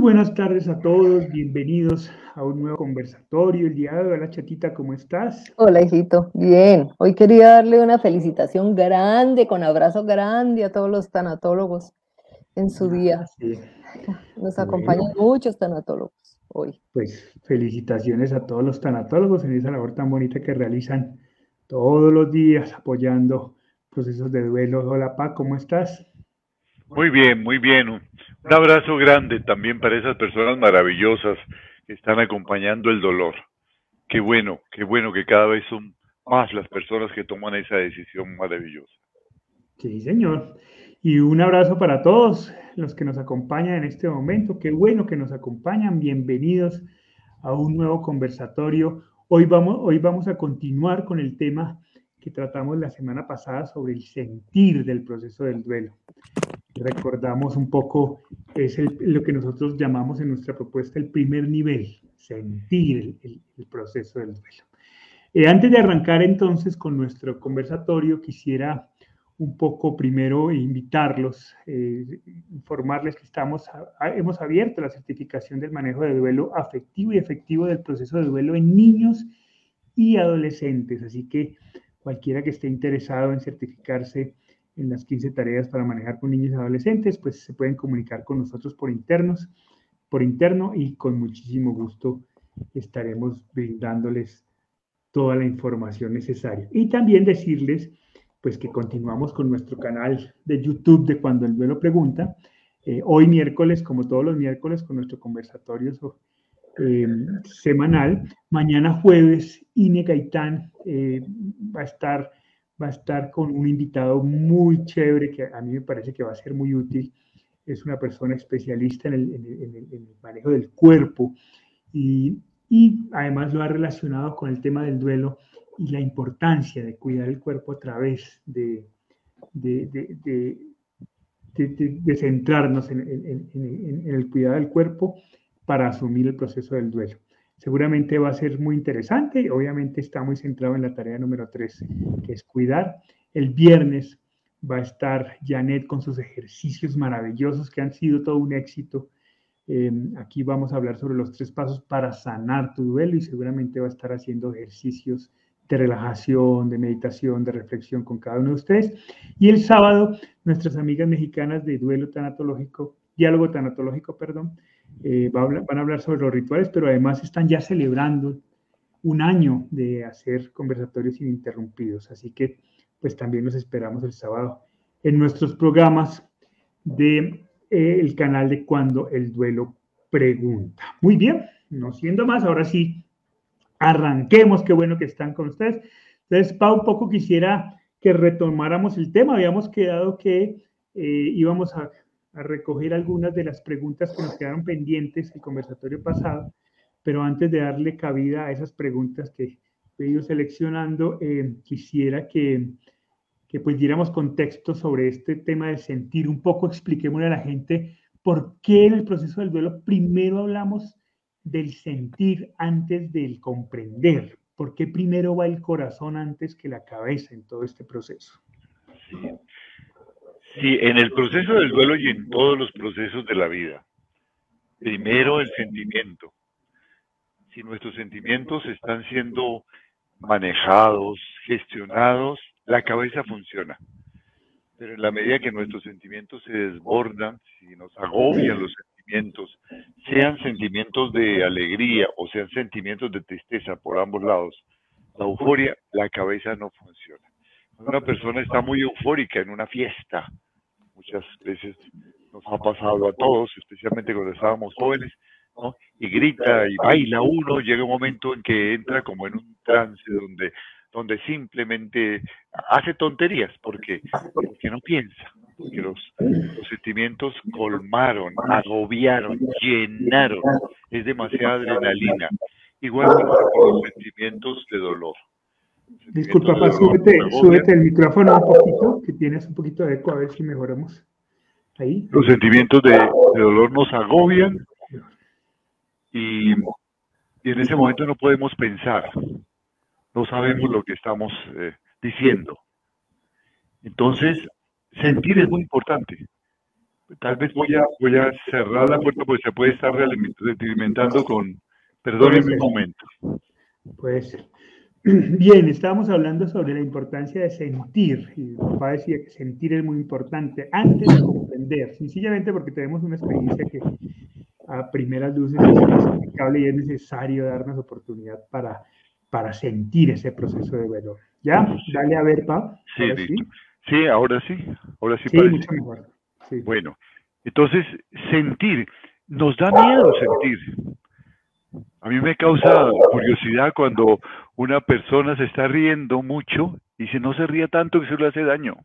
buenas tardes a todos, bienvenidos a un nuevo conversatorio. El día de hoy, hola chatita, ¿cómo estás? Hola hijito, bien. Hoy quería darle una felicitación grande, con abrazo grande a todos los tanatólogos en su día. Nos acompañan muchos tanatólogos hoy. Pues felicitaciones a todos los tanatólogos en esa labor tan bonita que realizan todos los días apoyando procesos de duelo. Hola Pa, ¿cómo estás? Muy bien, muy bien. Un abrazo grande también para esas personas maravillosas que están acompañando el dolor. Qué bueno, qué bueno que cada vez son más las personas que toman esa decisión maravillosa. Sí, señor. Y un abrazo para todos los que nos acompañan en este momento. Qué bueno que nos acompañan. Bienvenidos a un nuevo conversatorio. Hoy vamos, hoy vamos a continuar con el tema que tratamos la semana pasada sobre el sentir del proceso del duelo recordamos un poco, es lo que nosotros llamamos en nuestra propuesta el primer nivel, sentir el, proceso del duelo. Eh, antes de arrancar entonces con nuestro conversatorio, quisiera un poco primero invitarlos, eh, informarles que estamos, hemos abierto la certificación del manejo de duelo afectivo y efectivo del proceso de duelo en niños y adolescentes. Así que cualquiera que esté interesado en certificarse en las 15 tareas para manejar con niños y adolescentes, pues se pueden comunicar con nosotros por internos, por interno y con muchísimo gusto estaremos brindándoles toda la información necesaria. Y también decirles, pues que continuamos con nuestro canal de YouTube de Cuando el Duelo Pregunta. Eh, hoy miércoles, como todos los miércoles, con nuestro conversatorio eh, semanal. Mañana jueves, Ine Gaitán eh, va a estar va a estar con un invitado muy chévere que a mí me parece que va a ser muy útil. Es una persona especialista en el, manejo del cuerpo y, además lo ha relacionado con el tema del duelo y la importancia de cuidar el cuerpo a través de, de, centrarnos en el cuidado del cuerpo para asumir el proceso del duelo. Seguramente va a ser muy interesante. Obviamente está muy centrado en la tarea número 3, que es cuidar. El viernes va a estar Janet con sus ejercicios maravillosos que han sido todo un éxito. Em, aquí vamos a hablar sobre los tres pasos para sanar tu duelo y seguramente va a estar haciendo ejercicios de relajación, de meditación, de reflexión con cada uno de ustedes. Y el sábado, nuestras amigas mexicanas de duelo tanatológico, diálogo tanatológico, perdón, eh, van a hablar sobre los rituales, pero además están ya celebrando un año de hacer conversatorios ininterrumpidos. Así que, pues también nos esperamos el sábado en nuestros programas del de, eh, canal de Cuando el Duelo Pregunta. Muy bien, no siendo más, ahora sí, arranquemos. Qué bueno que están con ustedes. Entonces, Pau, un poco quisiera que retomáramos el tema. Habíamos quedado que eh, íbamos a a recoger algunas de las preguntas que nos quedaron pendientes el conversatorio pasado, pero antes de darle cabida a esas preguntas que he ido seleccionando, eh, quisiera que, que pues diéramos contexto sobre este tema de sentir, un poco expliquémosle a la gente por qué en el proceso del duelo primero hablamos del sentir antes del comprender, por qué primero va el corazón antes que la cabeza en todo este proceso. Sí. Sí, en el proceso del duelo y en todos los procesos de la vida. Primero el sentimiento. Si nuestros sentimientos están siendo manejados, gestionados, la cabeza funciona. Pero en la medida que nuestros sentimientos se desbordan, si nos agobian los sentimientos, sean sentimientos de alegría o sean sentimientos de tristeza por ambos lados, la euforia, la cabeza no funciona una persona está muy eufórica en una fiesta, muchas veces nos ha pasado a todos, especialmente cuando estábamos jóvenes, ¿no? y grita y baila uno, llega un momento en que entra como en un trance donde, donde simplemente hace tonterías, porque, porque no piensa, porque los, los sentimientos colmaron, agobiaron, llenaron, es demasiada adrenalina, igual que los sentimientos de dolor. Disculpa, papá, súbete, el micrófono un poquito, que tienes un poquito de eco, a ver si mejoramos. Ahí. Los sentimientos de, dolor nos agobian y, en ese momento no podemos pensar, no sabemos lo que estamos eh, diciendo. Entonces, sentir es muy importante, Tal vez voy a, voy a cerrar la puerta porque se puede estar realimentando con... Perdónenme un momento. Puede ser. Bien, estábamos hablando sobre la importancia de sentir. Y papá decía que sentir es muy importante antes de comprender, sencillamente porque tenemos una experiencia que a primeras luces es inexplicable y es necesario darnos oportunidad para, para sentir ese proceso de valor. ¿Ya? Dale a ver, Pa. Sí, sí. sí, ahora sí. Ahora sí, sí mucho mejor. Bueno, entonces, sentir. Nos da miedo sentir. A mí me causa curiosidad cuando una persona se está riendo mucho y dice no se ría tanto que se le hace daño.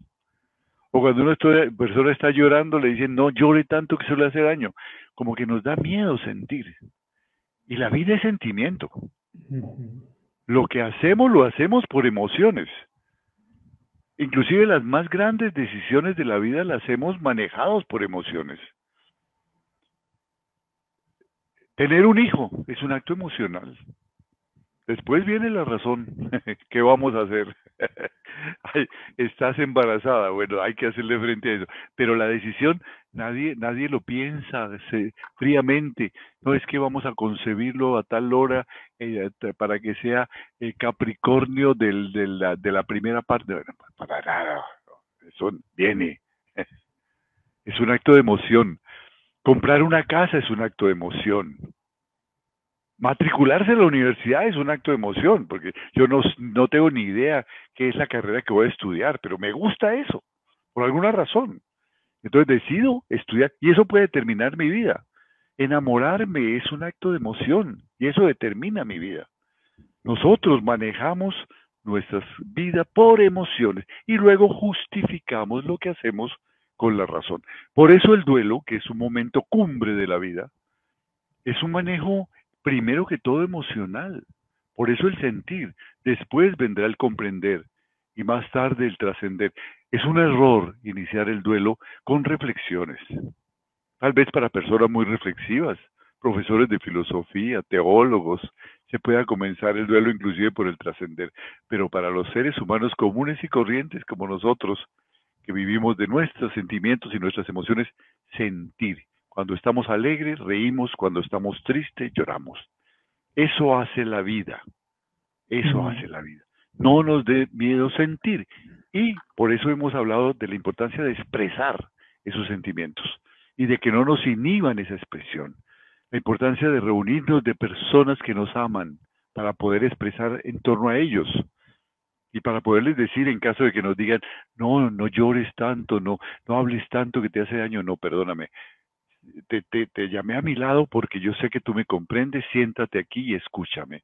O cuando una persona está llorando le dicen no llore tanto que se le hace daño. Como que nos da miedo sentir. Y la vida es sentimiento. Lo que hacemos lo hacemos por emociones. Inclusive las más grandes decisiones de la vida las hemos manejados por emociones. Tener un hijo es un acto emocional. Después viene la razón. ¿Qué vamos a hacer? Estás embarazada. Bueno, hay que hacerle frente a eso. Pero la decisión, nadie, nadie lo piensa fríamente. No es que vamos a concebirlo a tal hora eh, para que sea el Capricornio del, de la primera parte. Bueno, para nada. Eso viene. Es un acto de emoción. Comprar una casa es un acto de emoción. Matricularse en la universidad es un acto de emoción, porque yo no, no tengo ni idea qué es la carrera que voy a estudiar, pero me gusta eso, por alguna razón. Entonces decido estudiar y eso puede determinar mi vida. Enamorarme es un acto de emoción y eso determina mi vida. Nosotros manejamos nuestras vidas por emociones y luego justificamos lo que hacemos con la razón. Por eso el duelo, que es un momento cumbre de la vida, es un manejo primero que todo emocional. Por eso el sentir, después vendrá el comprender y más tarde el trascender. Es un error iniciar el duelo con reflexiones. Tal vez para personas muy reflexivas, profesores de filosofía, teólogos, se pueda comenzar el duelo inclusive por el trascender. Pero para los seres humanos comunes y corrientes como nosotros, que vivimos de nuestros sentimientos y nuestras emociones, sentir. Cuando estamos alegres, reímos, cuando estamos tristes, lloramos. Eso hace la vida. Eso hace la vida. No nos dé miedo sentir. Y por eso hemos hablado de la importancia de expresar esos sentimientos y de que no nos inhiban esa expresión. La importancia de reunirnos de personas que nos aman para poder expresar en torno a ellos y para poderles decir en caso de que nos digan, no, no llores tanto, no, no hables tanto que te hace daño, no, perdóname. Te, te, te llamé a mi lado porque yo sé que tú me comprendes, siéntate aquí y escúchame.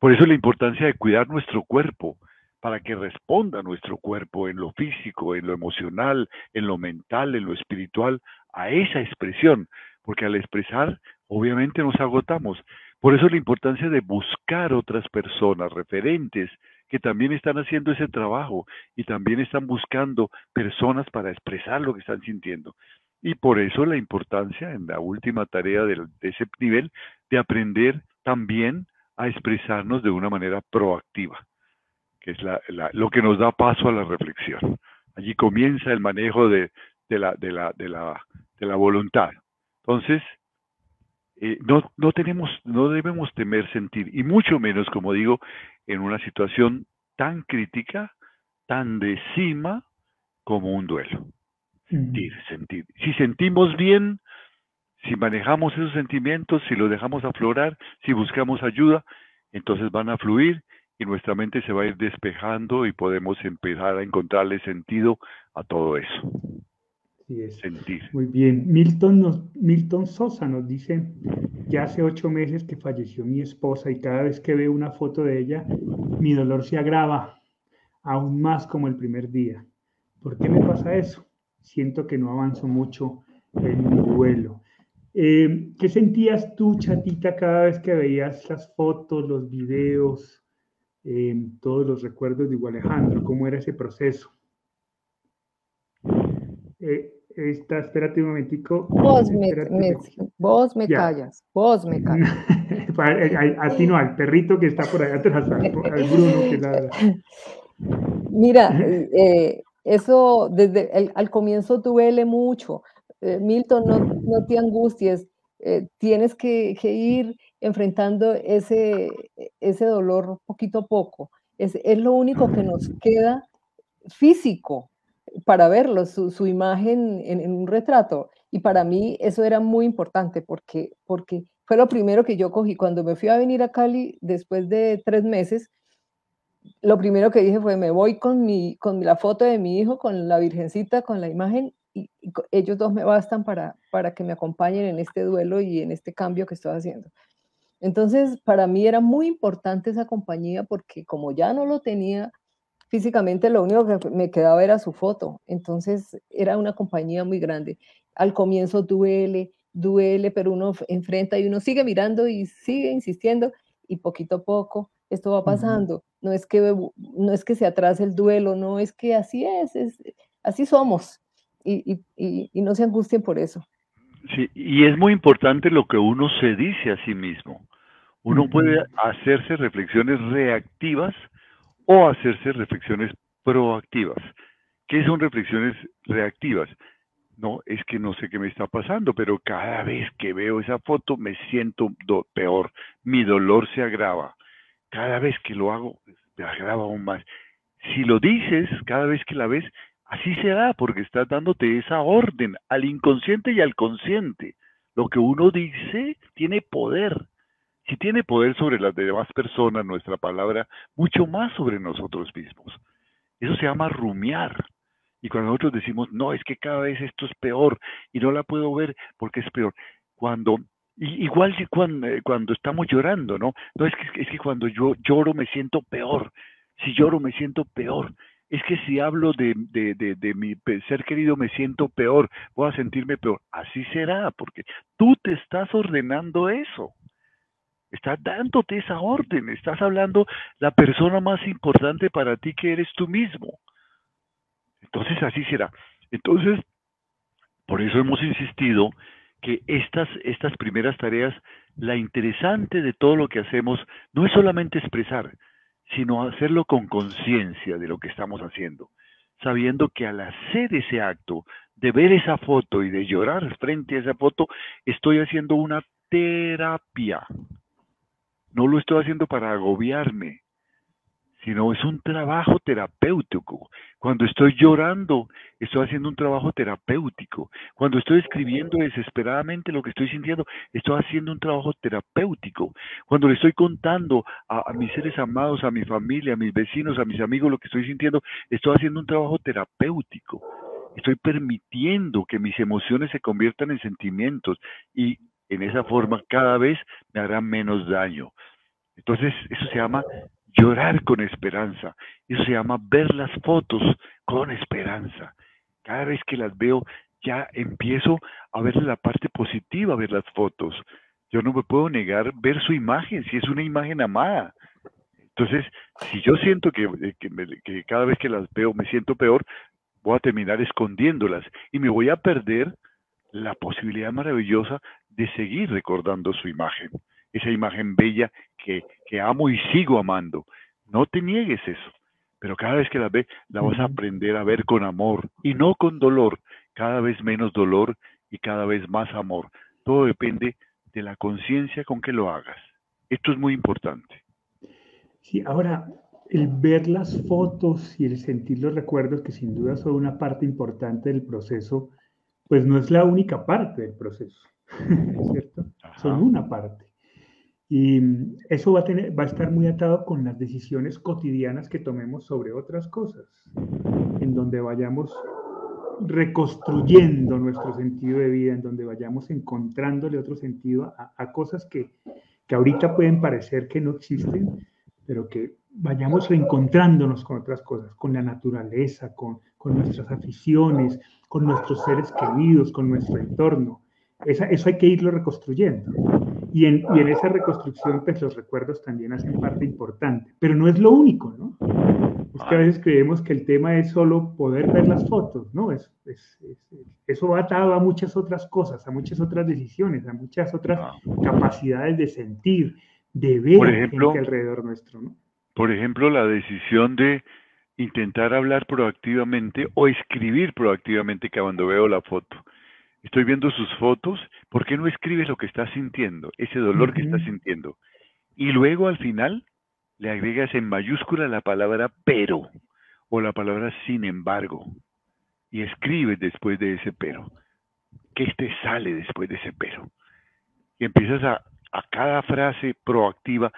Por eso la importancia de cuidar nuestro cuerpo, para que responda nuestro cuerpo en lo físico, en lo emocional, en lo mental, en lo espiritual, a esa expresión, porque al expresar, obviamente nos agotamos. Por eso la importancia de buscar otras personas, referentes, que también están haciendo ese trabajo y también están buscando personas para expresar lo que están sintiendo. Y por eso la importancia en la última tarea de, ese nivel de aprender también a expresarnos de una manera proactiva, que es lo que nos da paso a la reflexión. Allí comienza el manejo de, de, de, de la voluntad. Entonces, eh, no, no, tenemos, no debemos temer sentir, y mucho menos, como digo, en una situación tan crítica, tan de cima como un duelo. Sentir, sentir. Si sentimos bien, si manejamos esos sentimientos, si los dejamos aflorar, si buscamos ayuda, entonces van a fluir y nuestra mente se va a ir despejando y podemos empezar a encontrarle sentido a todo eso. Sentir. Muy bien. Milton, Milton Sosa nos dice, ya hace ocho meses que falleció mi esposa y cada vez que veo una foto de ella, mi dolor se agrava aún más como el primer día. ¿Por qué me pasa eso? Siento que no avanzo mucho en mi duelo. Eh, ¿Qué sentías tú, chatita, cada vez que veías las fotos, los videos, eh, todos los recuerdos de Igual Alejandro? ¿Cómo era ese proceso? Eh, Está, espérate un momentico. Vos me, vos me callas, vos me callas. a, ti no, al perrito que está por allá atrás, al, Bruno que ladra. Mira, eh, eso desde el, al comienzo duele mucho. eh, Milton, no, te angusties, eh, tienes que, ir enfrentando ese, ese dolor poquito a poco. Es, lo único que nos queda físico para verlo, su, imagen en, un retrato. Y para mí eso era muy importante porque, porque fue lo primero que yo cogí. Cuando me fui a venir a Cali después de tres meses, lo primero que dije fue, me voy con, mi, con la foto de mi hijo, con la virgencita, con la imagen, y, ellos dos me bastan para, para que me acompañen en este duelo y en este cambio que estoy haciendo. Entonces, para mí era muy importante esa compañía porque como ya no lo tenía físicamente, lo único que me quedaba era su foto. Entonces, era una compañía muy grande. Al comienzo duele, duele, pero uno enfrenta y uno sigue mirando y sigue insistiendo y poquito a poco esto va pasando. No es que no es que se atrase el duelo, no es que así es, es así somos. Y, no se angustien por eso. Sí, y es muy importante lo que uno se dice a sí mismo. Uno puede hacerse reflexiones reactivas o hacerse reflexiones proactivas. ¿Qué son reflexiones reactivas? no, es que no sé qué me está pasando, pero cada vez que veo esa foto me siento peor, mi dolor se agrava. Cada vez que lo hago, me agrava aún más. Si lo dices cada vez que la ves, así será, porque estás dándote esa orden al inconsciente y al consciente. Lo que uno dice tiene poder. Si tiene poder sobre las demás personas, nuestra palabra, mucho más sobre nosotros mismos. Eso se llama rumiar. Y cuando nosotros decimos, no, es que cada vez esto es peor y no la puedo ver porque es peor. Cuando, igual que cuando, eh, cuando estamos llorando, ¿no? No, es que, es que cuando yo lloro me siento peor. Si lloro me siento peor. Es que si hablo de, de, de, de mi ser querido me siento peor, voy a sentirme peor. Así será, porque tú te estás ordenando eso. Estás dándote esa orden, estás hablando la persona más importante para ti que eres tú mismo. Entonces así será. Entonces, por eso hemos insistido que estas, estas primeras tareas, la interesante de todo lo que hacemos no es solamente expresar, sino hacerlo con conciencia de lo que estamos haciendo, sabiendo que al hacer ese acto, de ver esa foto y de llorar frente a esa foto, estoy haciendo una terapia. No lo estoy haciendo para agobiarme, sino es un trabajo terapéutico. Cuando estoy llorando, estoy haciendo un trabajo terapéutico. Cuando estoy escribiendo desesperadamente lo que estoy sintiendo, estoy haciendo un trabajo terapéutico. Cuando le estoy contando a, mis seres amados, a mi familia, a mis vecinos, a mis amigos lo que estoy sintiendo, estoy haciendo un trabajo terapéutico. Estoy permitiendo que mis emociones se conviertan en sentimientos y en esa forma cada vez me harán menos daño. Entonces, eso se llama llorar con esperanza. Eso se llama ver las fotos con esperanza. Cada vez que las veo, ya empiezo a ver la parte positiva, ver las fotos. Yo no me puedo negar ver su imagen, si es una imagen amada. Entonces, si yo siento que, eh, que cada vez que las veo me siento peor, voy a terminar escondiéndolas y me voy a perder la posibilidad maravillosa de seguir recordando su imagen esa imagen bella que, amo y sigo amando. No te niegues eso, pero cada vez que la ves, la vas a aprender a ver con amor y no con dolor, cada vez menos dolor y cada vez más amor. Todo depende de la conciencia con que lo hagas. Esto es muy importante. Sí, ahora, el ver las fotos y el sentir los recuerdos, que sin duda son una parte importante del proceso, pues no es la única parte del proceso, ¿cierto? Son una parte. Y eso va a, tener, va a estar muy atado con las decisiones cotidianas que tomemos sobre otras cosas, en donde vayamos reconstruyendo nuestro sentido de vida, en donde vayamos encontrándole otro sentido a, cosas que, que, ahorita pueden parecer que no existen, pero que vayamos reencontrándonos con otras cosas, con la naturaleza, con, con nuestras aficiones, con nuestros seres queridos, con nuestro entorno. eso hay que irlo reconstruyendo. Y en, y en, esa reconstrucción, pues los recuerdos también hacen parte importante, pero no es lo único, ¿no? Es que a veces creemos que el tema es solo poder ver las fotos, ¿no? Es, es, eso va atado a muchas otras cosas, a muchas otras decisiones, a muchas otras capacidades de sentir, de ver por ejemplo, alrededor nuestro, ¿no? Por ejemplo, la decisión de intentar hablar proactivamente o escribir proactivamente que cuando veo la foto. estoy viendo sus fotos, ¿por qué no escribes lo que estás sintiendo, ese dolor que estás sintiendo? Y luego al final le agregas en mayúscula la palabra pero o la palabra sin embargo y escribes después de ese pero. ¿Qué te sale después de ese pero? Y empiezas a, a cada frase proactiva,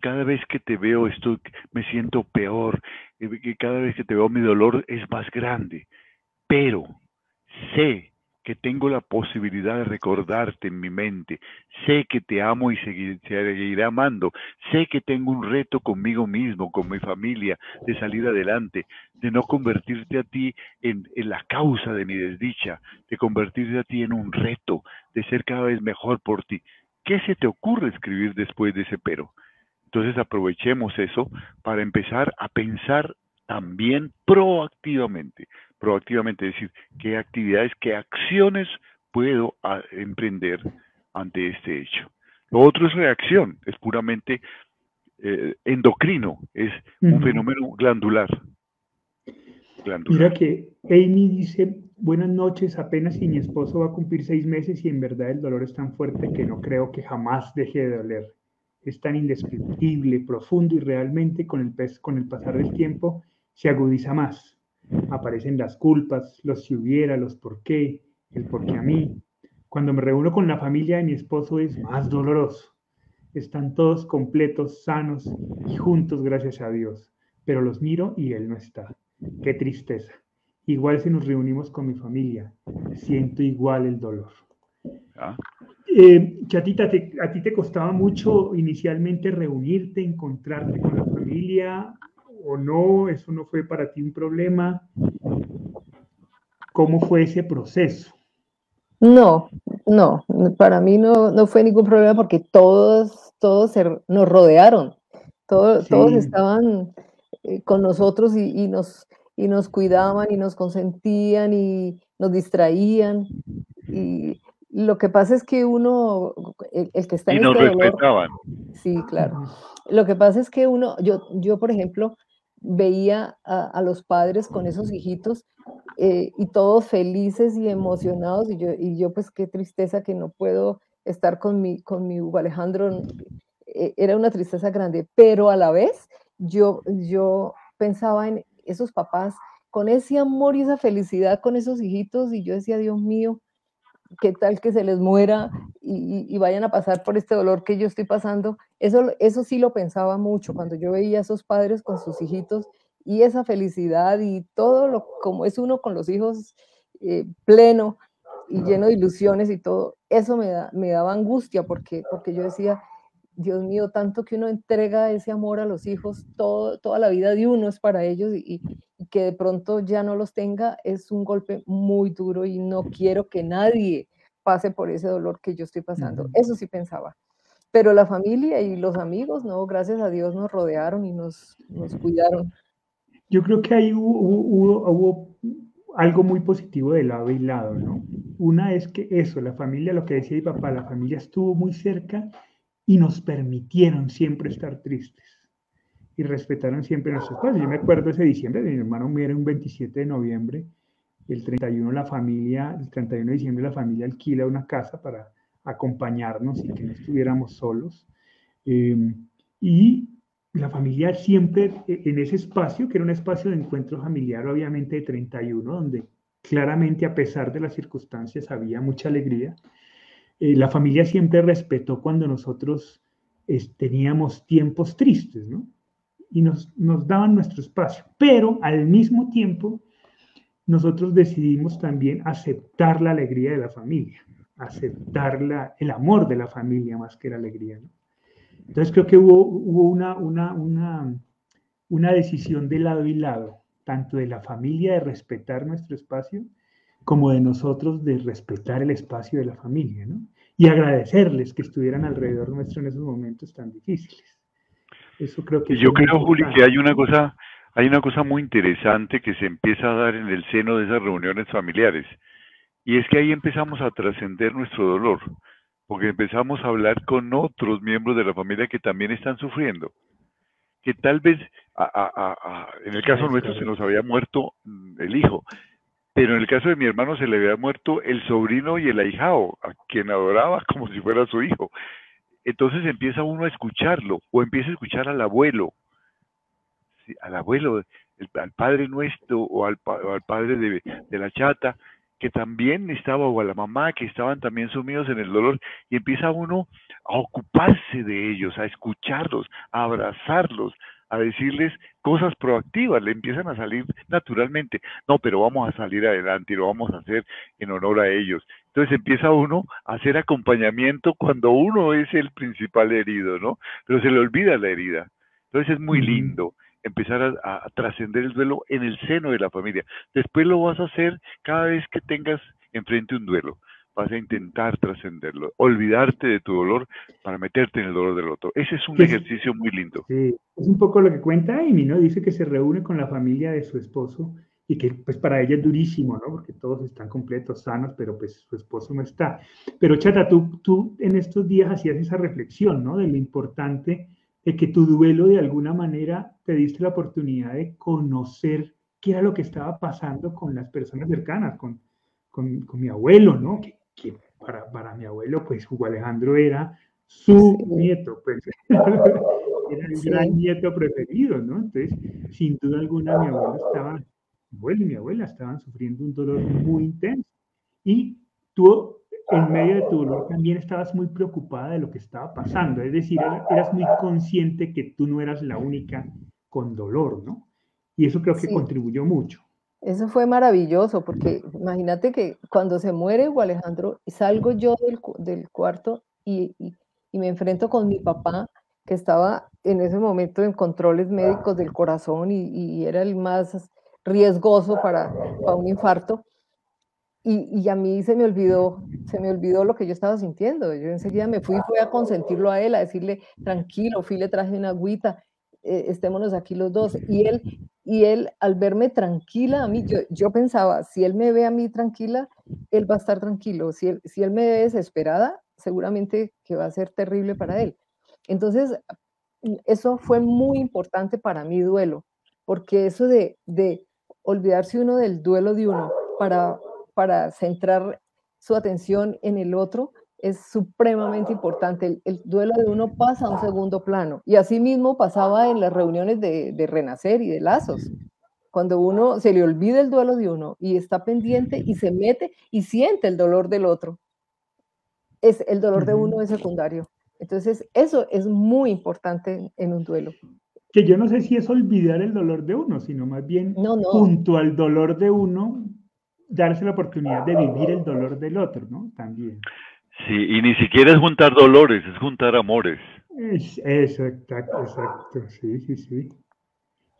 cada vez que te veo esto me siento peor, eh, cada vez que te veo mi dolor es más grande, pero sé que tengo la posibilidad de recordarte en mi mente. Sé que te amo y seguiré amando. Sé que tengo un reto conmigo mismo, con mi familia, de salir adelante, de no convertirte a ti en la causa de mi desdicha, de convertirte a ti en un reto, de ser cada vez mejor por ti. ¿Qué se te ocurre escribir después de ese pero? Entonces aprovechemos eso para empezar a pensar también proactivamente proactivamente, decir, qué actividades, qué acciones puedo ah, emprender ante este hecho. Lo otro es reacción, es puramente eh, endocrino, es un fenómeno glandular. Mira que Amy dice, buenas noches, apenas si mi esposo va a cumplir seis meses y en verdad el dolor es tan fuerte que no creo que jamás deje de doler. Es tan indescriptible, profundo y realmente con el, con el pasar del tiempo se agudiza más aparecen las culpas, los si hubiera, los por qué, el por qué a mí. Cuando me reúno con la familia de mi esposo es más doloroso. Están todos completos, sanos y juntos, gracias a Dios. Pero los miro y él no está. Qué tristeza. Igual si nos reunimos con mi familia, siento igual el dolor. ¿Ah? Eh, Chatita, ¿a ti te costaba mucho inicialmente reunirte, encontrarte con la familia? o no? ¿Eso no fue para ti un problema? ¿Cómo fue ese proceso? No, no, para mí no, no fue ningún problema porque todos, todos nos rodearon, todos, todos estaban eh, con nosotros y, nos, y nos cuidaban y nos consentían y nos distraían. Y lo que pasa es que uno, el, que está en y nos este respetaban. sí, claro. Lo que pasa es que uno, yo, yo por ejemplo, veía a, los padres con esos hijitos eh, y todos felices y emocionados y yo, y yo pues qué tristeza que no puedo estar con mi, con mi Hugo Alejandro, eh, era una tristeza grande, pero a la vez yo, yo pensaba en esos papás con ese amor y esa felicidad con esos hijitos y yo decía, Dios mío, qué tal que se les muera y, vayan a pasar por este dolor que yo estoy pasando. Eso, eso sí lo pensaba mucho cuando yo veía a esos padres con sus hijitos y esa felicidad y todo lo como es uno con los hijos eh, pleno y lleno de ilusiones y todo, eso me, da, me daba angustia porque, porque yo decía, Dios mío, tanto que uno entrega ese amor a los hijos, todo, toda la vida de uno es para ellos y, que de pronto ya no los tenga es un golpe muy duro y no quiero que nadie pase por ese dolor que yo estoy pasando. Eso sí pensaba. Pero la familia y los amigos, no, gracias a Dios nos rodearon y nos, nos cuidaron. Yo creo que ahí hubo, hubo, algo muy positivo de lado y lado, ¿no? Una es que eso, la familia, lo que decía mi papá, la familia estuvo muy cerca y nos permitieron siempre estar tristes y respetaron siempre nuestros espacio. Yo me acuerdo ese diciembre, mi hermano muere un 27 de noviembre, el 31 la familia, el 31 de diciembre la familia alquila una casa para acompañarnos y que no estuviéramos solos. Em, y la familia siempre e, en ese espacio, que era un espacio de encuentro familiar, obviamente de 31, donde claramente a pesar de las circunstancias había mucha alegría, eh, la familia siempre respetó cuando nosotros teníamos tiempos tristes, ¿no? y nos, nos daban nuestro espacio. Pero al mismo tiempo, nosotros decidimos también aceptar la alegría de la familia, aceptar el amor de la familia más que la alegría. Entonces creo que hubo, hubo una, una, una, una decisión de lado y lado, tanto de la familia de respetar nuestro espacio, como de nosotros de respetar el espacio de la familia, ¿no? Y agradecerles que estuvieran alrededor nuestro en esos momentos tan difíciles. Eso creo que yo creo, Juli, que hay una cosa, hay una cosa muy interesante que se empieza a dar en el seno de esas reuniones familiares. Y es que ahí empezamos a trascender nuestro dolor, porque empezamos a hablar con otros miembros de la familia que también están sufriendo. Que tal vez, en el caso nuestro, se nos había muerto el hijo, pero en el caso de mi hermano se le había muerto el sobrino y el ahijado, a quien adoraba como si fuera su hijo. Entonces empieza uno a escucharlo, o empieza a escuchar al abuelo, al abuelo, al padre nuestro, o al, padre de, de la chata, que también estaba, o a la mamá, que estaban también sumidos en el dolor, y empieza uno a ocuparse de ellos, a escucharlos, a abrazarlos, a decirles cosas proactivas, le empiezan a salir naturalmente. No, pero vamos a salir adelante y lo vamos a hacer en honor a ellos. Entonces empieza uno a hacer acompañamiento cuando uno es el principal herido, ¿no? Pero se le olvida la herida. Entonces es muy lindo empezar a, trascender el duelo en el seno de la familia. Después lo vas a hacer cada vez que tengas enfrente un duelo vas a intentar trascenderlo, olvidarte de tu dolor para meterte en el dolor del otro. Ese es un ejercicio muy lindo. Sí, es un poco lo que cuenta Amy, ¿no? Dice que se reúne con la familia de su esposo y que pues para ella es durísimo, ¿no? Porque todos están completos, sanos, pero pues su esposo no está. Pero Chata, tú, tú en estos días hacías esa reflexión, ¿no? De lo importante de que tu duelo de alguna manera te diste la oportunidad de conocer qué era lo que estaba pasando con las personas cercanas, con, con, con mi abuelo, ¿no? Que para, para, mi abuelo, pues Hugo Alejandro era su nieto, pues era el gran nieto preferido, ¿no? Entonces, sin duda alguna, mi abuelo estaba, mi abuelo y mi abuela estaban sufriendo un dolor muy intenso. Y tú, en medio de tu dolor, también estabas muy preocupada de lo que estaba pasando, es decir, eras muy consciente que tú no eras la única con dolor, ¿no? Y eso creo que contribuyó mucho. Eso fue maravilloso, porque imagínate que cuando se muere Hugo Alejandro, salgo yo del, cuarto y, me enfrento con mi papá, que estaba en ese momento en controles médicos del corazón y, era el más riesgoso para, un infarto. Y, a mí se me olvidó, se me olvidó lo que yo estaba sintiendo. Yo enseguida me fui, fui a consentirlo a él, a decirle, tranquilo, fui, le traje una agüita, eh, estémonos aquí los dos. Y él, y él al verme tranquila, a mí, yo, yo, pensaba, si él me ve a mí tranquila, él va a estar tranquilo. Si él, si él me ve desesperada, seguramente que va a ser terrible para él. Entonces, eso fue muy importante para mi duelo, porque eso de, de olvidarse uno del duelo de uno para, para centrar su atención en el otro, es supremamente importante. El, duelo de uno pasa a un segundo plano. Y así mismo pasaba en las reuniones de, Renacer y de Lazos. Cuando uno se le olvida el duelo de uno y está pendiente y se mete y siente el dolor del otro, es el dolor de uno es secundario. Entonces, eso es muy importante en un duelo. Que yo no sé si es olvidar el dolor de uno, sino más bien junto al dolor de uno, darse la oportunidad de vivir el dolor del otro, ¿no? También. Sí, y ni siquiera es juntar dolores, es juntar amores. Es, exacto, exacto, sí, sí, sí.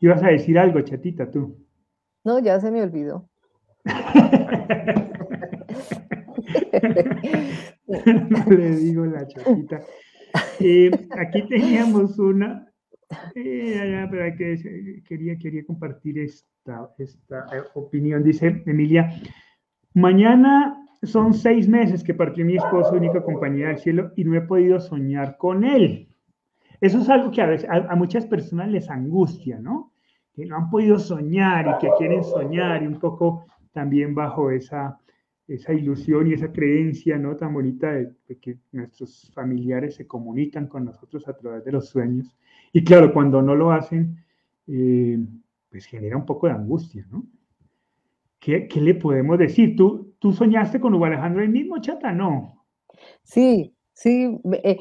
Ibas a decir algo, chatita, tú. No, ya se me olvidó. no le digo la chatita. Eh, aquí teníamos una, eh, pero que, quería, quería compartir esta, esta eh, opinión. Dice Emilia, mañana son seis meses que partió mi esposo, única compañía del cielo, y no he podido soñar con él. Eso es algo que a, veces, a, muchas personas les angustia, ¿no? Que no han podido soñar y que quieren soñar y un poco también bajo esa, esa ilusión y esa creencia, ¿no? Tan bonita de, que nuestros familiares se comunican con nosotros a través de los sueños. Y claro, cuando no lo hacen, eh, pues genera un poco de angustia, ¿no? ¿Qué, ¿Qué, le podemos decir? ¿Tú, ¿Tú soñaste con Hugo Alejandro el mismo, Chata? No. Sí, sí. Eh,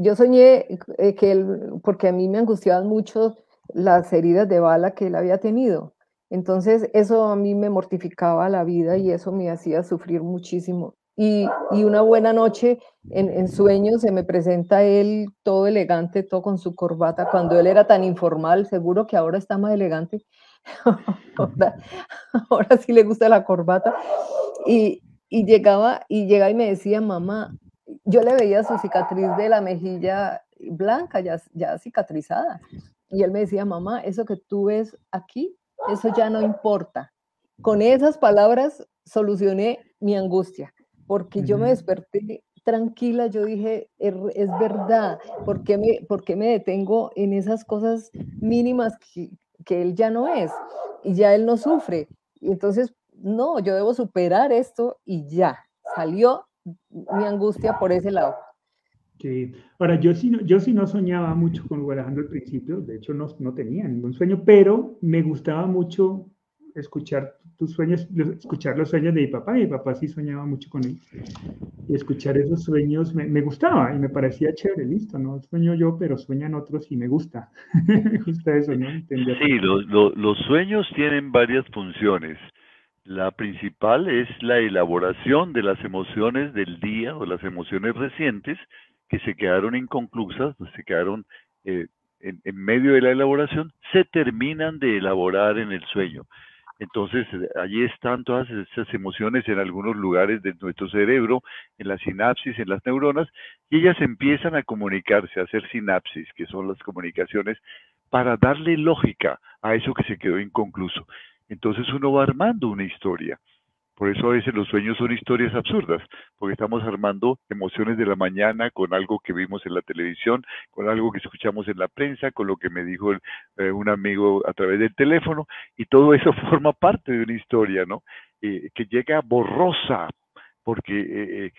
yo soñé eh, que él, porque a mí me angustiaban mucho las heridas de bala que él había tenido. Entonces, eso a mí me mortificaba la vida y eso me hacía sufrir muchísimo. Y, y una buena noche en, en sueños se me presenta él todo elegante, todo con su corbata, cuando él era tan informal, seguro que ahora está más elegante. ahora, ahora sí le gusta la corbata. Y, llegaba y llegaba y me decía, mamá, yo le veía su cicatriz de la mejilla blanca, ya, ya cicatrizada. Y él me decía, mamá, eso que tú ves aquí, eso ya no importa. Con esas palabras solucioné mi angustia, porque yo me desperté tranquila, yo dije, es verdad, ¿por qué me, por qué me detengo en esas cosas mínimas que, que, él ya no es? Y ya él no sufre. Y entonces no, yo debo superar esto y ya, salió mi angustia por ese lado. Sí. Ahora, yo sí, no, yo sí no soñaba mucho con Guadalajara al principio, de hecho no, no tenía ningún sueño, pero me gustaba mucho escuchar tus sueños, escuchar los sueños de mi papá. Mi papá sí soñaba mucho con él. Y escuchar esos sueños me, me gustaba y me parecía chévere, listo, no sueño yo, pero sueñan otros y me gusta. me gusta eso, ¿no? Sí, los sueños tienen varias funciones. La principal es la elaboración de las emociones del día o las emociones recientes que se quedaron inconclusas, se quedaron eh, en, medio de la elaboración, se terminan de elaborar en el sueño. Entonces, eh, allí están todas esas emociones en algunos lugares de nuestro cerebro, en la sinapsis, en las neuronas, y ellas empiezan a comunicarse, a hacer sinapsis, que son las comunicaciones, para darle lógica a eso que se quedó inconcluso. Entonces uno va armando una historia. Por eso a veces los sueños son historias absurdas, porque estamos armando emociones de la mañana con algo que vimos en la televisión, con algo que escuchamos en la prensa, con lo que me dijo eh, un amigo a través del teléfono, y todo eso forma parte de una historia, ¿no? Eh, que llega borrosa, porque eh,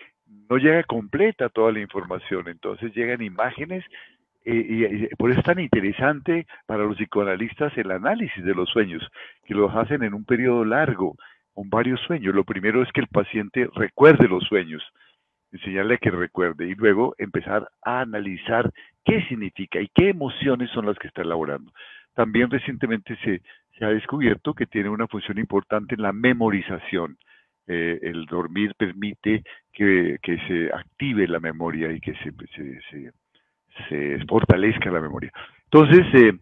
no llega completa toda la información, entonces llegan imágenes y, por eso es tan interesante para los psicoanalistas el análisis de los sueños, que los hacen en un periodo largo, con varios sueños. Lo primero es que el paciente recuerde los sueños, enseñarle a que recuerde y luego empezar a analizar qué significa y qué emociones son las que está elaborando. También recientemente se, ha descubierto que tiene una función importante en la memorización. Eh, el dormir permite que, se active la memoria y que se, se, se, fortalezca la memoria. Entonces, eh,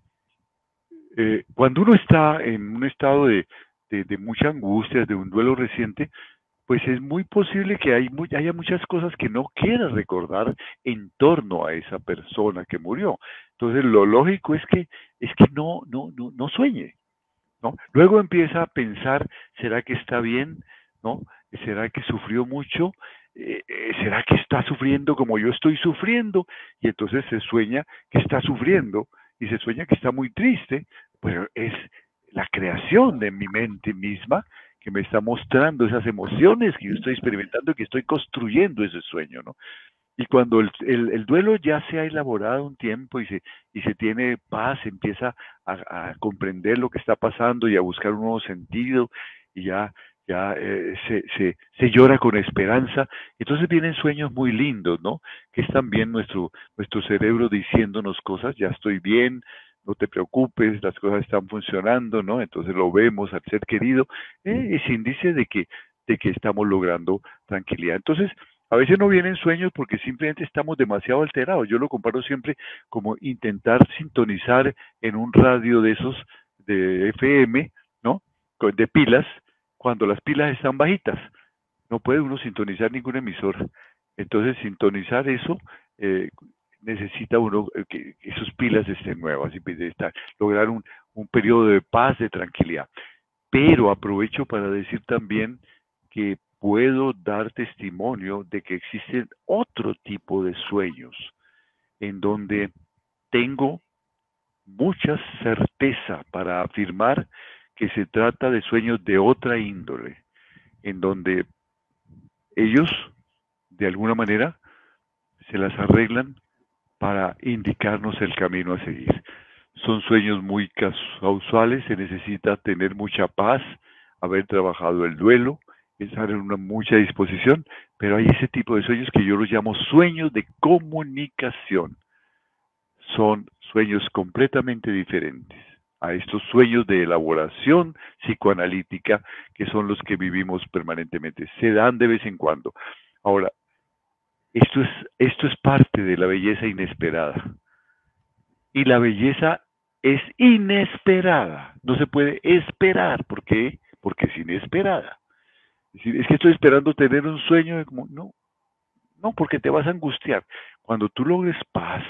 eh, cuando uno está en un estado de, de, mucha angustia, de un duelo reciente, pues es muy posible que hay haya muchas cosas que no quiera recordar en torno a esa persona que murió. Entonces lo lógico es que es que no no no no sueñe, ¿no? Luego empieza a pensar, ¿será que está bien? ¿No? ¿Será que sufrió mucho? Eh, eh, ¿Será que está sufriendo como yo estoy sufriendo? Y entonces se sueña que está sufriendo y se sueña que está muy triste, pero es la creación de mi mente misma que me está mostrando esas emociones que yo estoy experimentando, que estoy construyendo ese sueño, ¿no? Y cuando el, el, duelo ya se ha elaborado un tiempo y se, y se tiene paz, empieza a, comprender lo que está pasando y a buscar un nuevo sentido y ya, ya eh, se, se, se, llora con esperanza. Entonces vienen sueños muy lindos, ¿no? Que es también nuestro, nuestro cerebro diciéndonos cosas, ya estoy bien, no te preocupes, las cosas están funcionando, ¿no? Entonces lo vemos al ser querido, eh, es índice de que, de que estamos logrando tranquilidad. Entonces, a veces no vienen sueños porque simplemente estamos demasiado alterados. Yo lo comparo siempre como intentar sintonizar en un radio de esos de FM, ¿no? De pilas, cuando las pilas están bajitas. No puede uno sintonizar ningún emisor. Entonces, sintonizar eso eh, necesita uno eh, que, sus pilas estén nuevas y lograr un, un periodo de paz, de tranquilidad. Pero aprovecho para decir también que puedo dar testimonio de que existen otro tipo de sueños en donde tengo mucha certeza para afirmar que se trata de sueños de otra índole, en donde ellos, de alguna manera, se las arreglan para indicarnos el camino a seguir. Son sueños muy casuales, se necesita tener mucha paz, haber trabajado el duelo, estar en una mucha disposición, pero hay ese tipo de sueños que yo los llamo sueños de comunicación. Son sueños completamente diferentes a estos sueños de elaboración psicoanalítica que son los que vivimos permanentemente. Se dan de vez en cuando. Ahora, esto es, esto es parte de la belleza inesperada. Y la belleza es inesperada. No se puede esperar. ¿Por qué? Porque es inesperada. Es, es que estoy esperando tener un sueño. Como, no, no, porque te vas a angustiar. Cuando tú logres paz,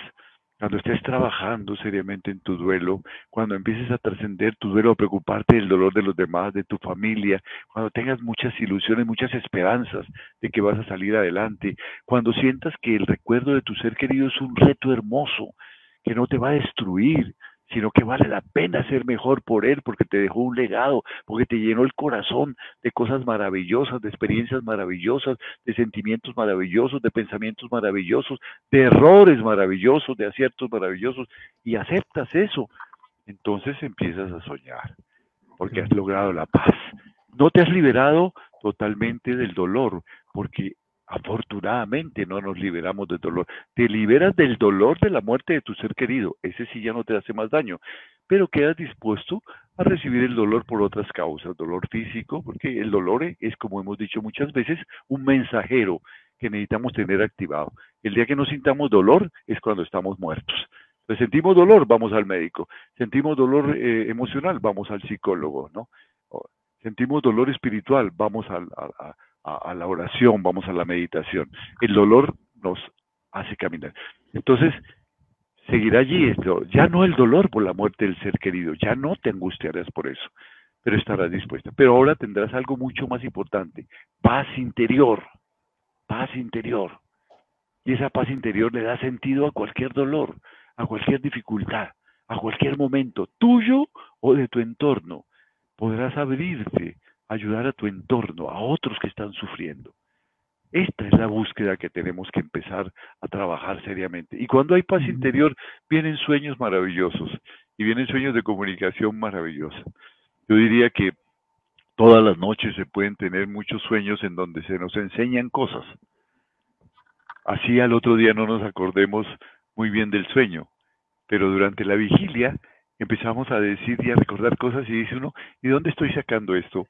cuando estés trabajando seriamente en tu duelo, cuando empieces a trascender tu duelo, a preocuparte del dolor de los demás, de tu familia, cuando tengas muchas ilusiones, muchas esperanzas de que vas a salir adelante, cuando sientas que el recuerdo de tu ser querido es un reto hermoso, que no te va a destruir, sino que vale la pena ser mejor por él, porque te dejó un legado, porque te llenó el corazón de cosas maravillosas, de experiencias maravillosas, de sentimientos maravillosos, de pensamientos maravillosos, de errores maravillosos, de aciertos maravillosos, y aceptas eso. Entonces empiezas a soñar, porque has logrado la paz. No te has liberado totalmente del dolor, porque Afortunadamente no nos liberamos del dolor. Te liberas del dolor de la muerte de tu ser querido. Ese sí ya no te hace más daño. Pero quedas dispuesto a recibir el dolor por otras causas. Dolor físico, porque el dolor es, como hemos dicho muchas veces, un mensajero que necesitamos tener activado. El día que no sintamos dolor es cuando estamos muertos. Entonces, sentimos dolor, vamos al médico. Sentimos dolor eh, emocional, vamos al psicólogo, ¿no? Sentimos dolor espiritual, vamos al, la oración, vamos a la meditación. El dolor nos hace caminar. Entonces, seguirá allí esto. Ya no el dolor por la muerte del ser querido, ya no te angustiarás por eso, pero estarás dispuesta. Pero ahora tendrás algo mucho más importante, paz interior, paz interior. Y esa paz interior le da sentido a cualquier dolor, a cualquier dificultad, a cualquier momento, tuyo o de tu entorno. Podrás abrirte ayudar a tu entorno, a otros que están sufriendo. Esta es la búsqueda que tenemos que empezar a trabajar seriamente. Y cuando hay paz interior, vienen sueños maravillosos y vienen sueños de comunicación maravillosa. Yo diría que todas las noches se pueden tener muchos sueños en donde se nos enseñan cosas. Así al otro día no nos acordemos muy bien del sueño, pero durante la vigilia empezamos a decir y a recordar cosas y dice uno, ¿y dónde estoy sacando esto?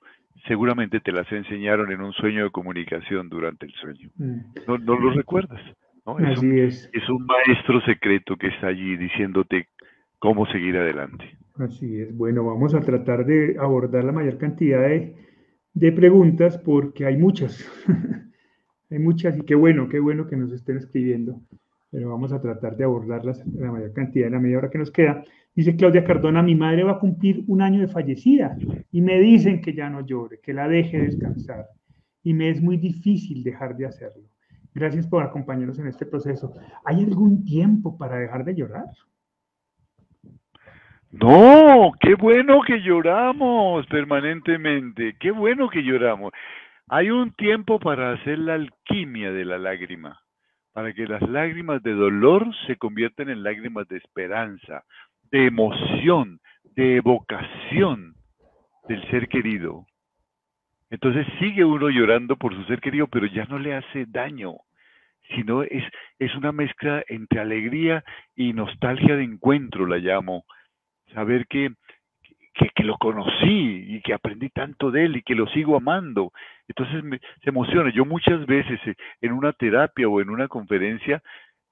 Seguramente te las enseñaron en un sueño de comunicación durante el sueño. Mm. No, no lo recuerdas. ¿no? Es, Así un, es. es un maestro secreto que está allí diciéndote cómo seguir adelante. Así es. Bueno, vamos a tratar de abordar la mayor cantidad de, de preguntas porque hay muchas. hay muchas y qué bueno, qué bueno que nos estén escribiendo. Pero vamos a tratar de abordarlas la mayor cantidad en la media hora que nos queda. Dice Claudia Cardona, mi madre va a cumplir un año de fallecida y me dicen que ya no llore, que la deje descansar. Y me es muy difícil dejar de hacerlo. Gracias por acompañarnos en este proceso. ¿Hay algún tiempo para dejar de llorar? No, qué bueno que lloramos permanentemente, qué bueno que lloramos. Hay un tiempo para hacer la alquimia de la lágrima, para que las lágrimas de dolor se conviertan en lágrimas de esperanza, de emoción, de evocación del ser querido. Entonces sigue uno llorando por su ser querido, pero ya no le hace daño, sino es, es una mezcla entre alegría y nostalgia de encuentro, la llamo. Saber que, que, lo conocí y que aprendí tanto de él y que lo sigo amando. Entonces me, se emociona. Yo muchas veces eh, en una terapia o en una conferencia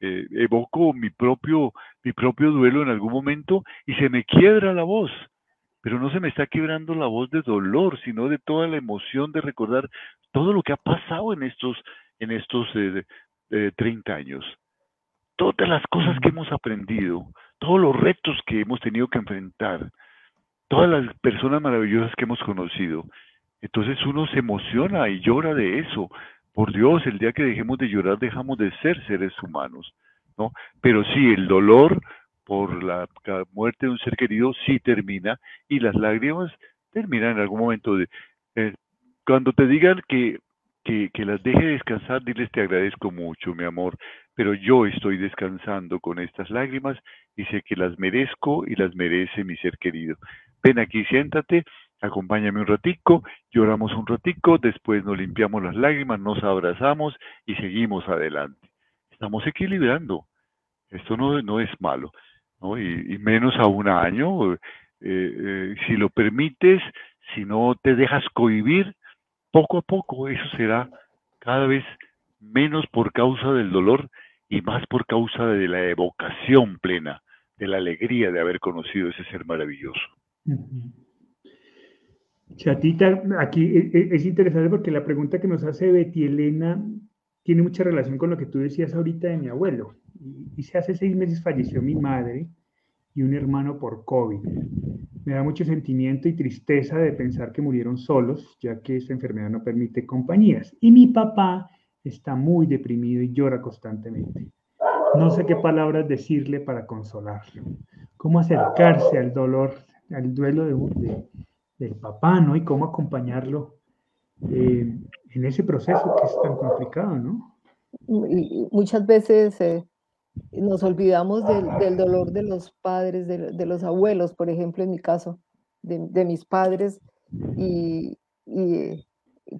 eh, evoco mi propio, mi propio duelo en algún momento y se me quiebra la voz, pero no se me está quebrando la voz de dolor, sino de toda la emoción de recordar todo lo que ha pasado en estos, en estos eh, 30 años. Todas las cosas que hemos aprendido, todos los retos que hemos tenido que enfrentar, todas las personas maravillosas que hemos conocido. Entonces uno se emociona y llora de eso, por Dios, el día que dejemos de llorar, dejamos de ser seres humanos, ¿no? Pero sí, el dolor por la muerte de un ser querido sí termina y las lágrimas terminan en algún momento. De, eh, cuando te digan que, que, que las deje descansar, diles te agradezco mucho, mi amor, pero yo estoy descansando con estas lágrimas y sé que las merezco y las merece mi ser querido. Ven aquí, siéntate acompáñame un ratico, lloramos un ratico, después nos limpiamos las lágrimas, nos abrazamos y seguimos adelante. Estamos equilibrando. Esto no, no es malo. Y, menos a un año. Eh, eh, si lo permites, si no te dejas cohibir, poco a poco eso será cada vez menos por causa del dolor y más por causa de la evocación plena, de la alegría de haber conocido ese ser maravilloso. Chatita, aquí e, e, es interesante porque la pregunta que nos hace Betty Elena tiene mucha relación con lo que tú decías ahorita de mi abuelo. Dice, hace seis meses falleció mi madre y un hermano por COVID. Me da mucho sentimiento y tristeza de pensar que murieron solos, ya que esta enfermedad no permite compañías. Y mi papá está muy deprimido y llora constantemente. No sé qué palabras decirle para consolarlo cómo acercarse al dolor, al duelo de, del papá, ¿no? Y cómo acompañarlo eh, en ese proceso que es tan complicado, ¿no? muchas veces eh, nos olvidamos del, dolor de los padres, de, los abuelos, por ejemplo, en mi caso, de, mis padres, y,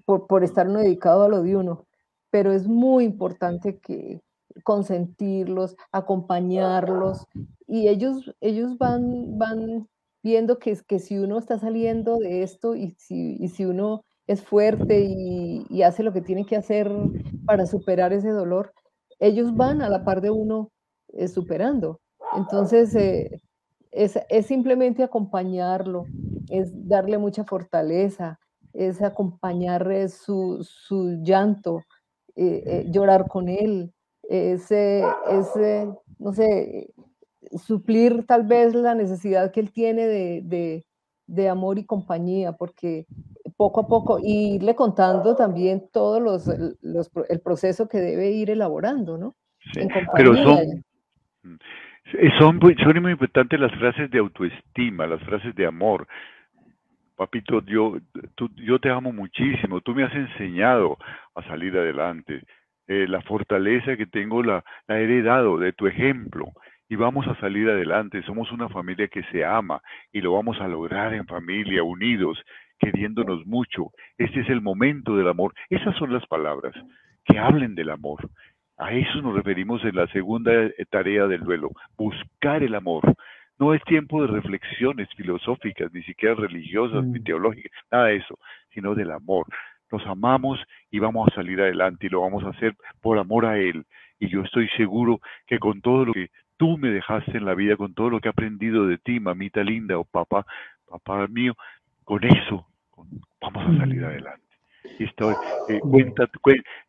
por, por, estar uno dedicado a lo de uno. Pero es muy importante que consentirlos, acompañarlos, y ellos, ellos van, van viendo que, que si uno está saliendo de esto y si, y si uno es fuerte y, hace lo que tiene que hacer para superar ese dolor, ellos van a la par de uno eh, superando. Entonces, eh, es, simplemente acompañarlo, es darle mucha fortaleza, es acompañar eh, su, su llanto, llorar con él, es, no sé, suplir tal vez la necesidad que él tiene de, de amor y compañía, porque poco a poco, y irle contando también todos los, el proceso que debe ir elaborando, ¿no? pero son, eh, son, son muy importantes las frases de autoestima, las frases de amor. Papito, yo, yo te amo muchísimo, tú me has enseñado a salir adelante. Eh, la fortaleza que tengo la, la he heredado de tu ejemplo y vamos a salir adelante. Somos una familia que se ama y lo vamos a lograr en familia, unidos, queriéndonos mucho. Este es el momento del amor. Esas son las palabras que hablen del amor. A eso nos referimos en la segunda tarea del duelo, buscar el amor. No es tiempo de reflexiones filosóficas, ni siquiera religiosas, ni mm. teológicas, nada de eso, sino del amor. Nos amamos y vamos a salir adelante y lo vamos a hacer por amor a Él. Y yo estoy seguro que con todo lo que tú me dejaste en la vida, con todo lo que he aprendido de ti, mamita linda o papá, papá mío, con eso vamos a salir adelante. Y estoy, eh, cuenta,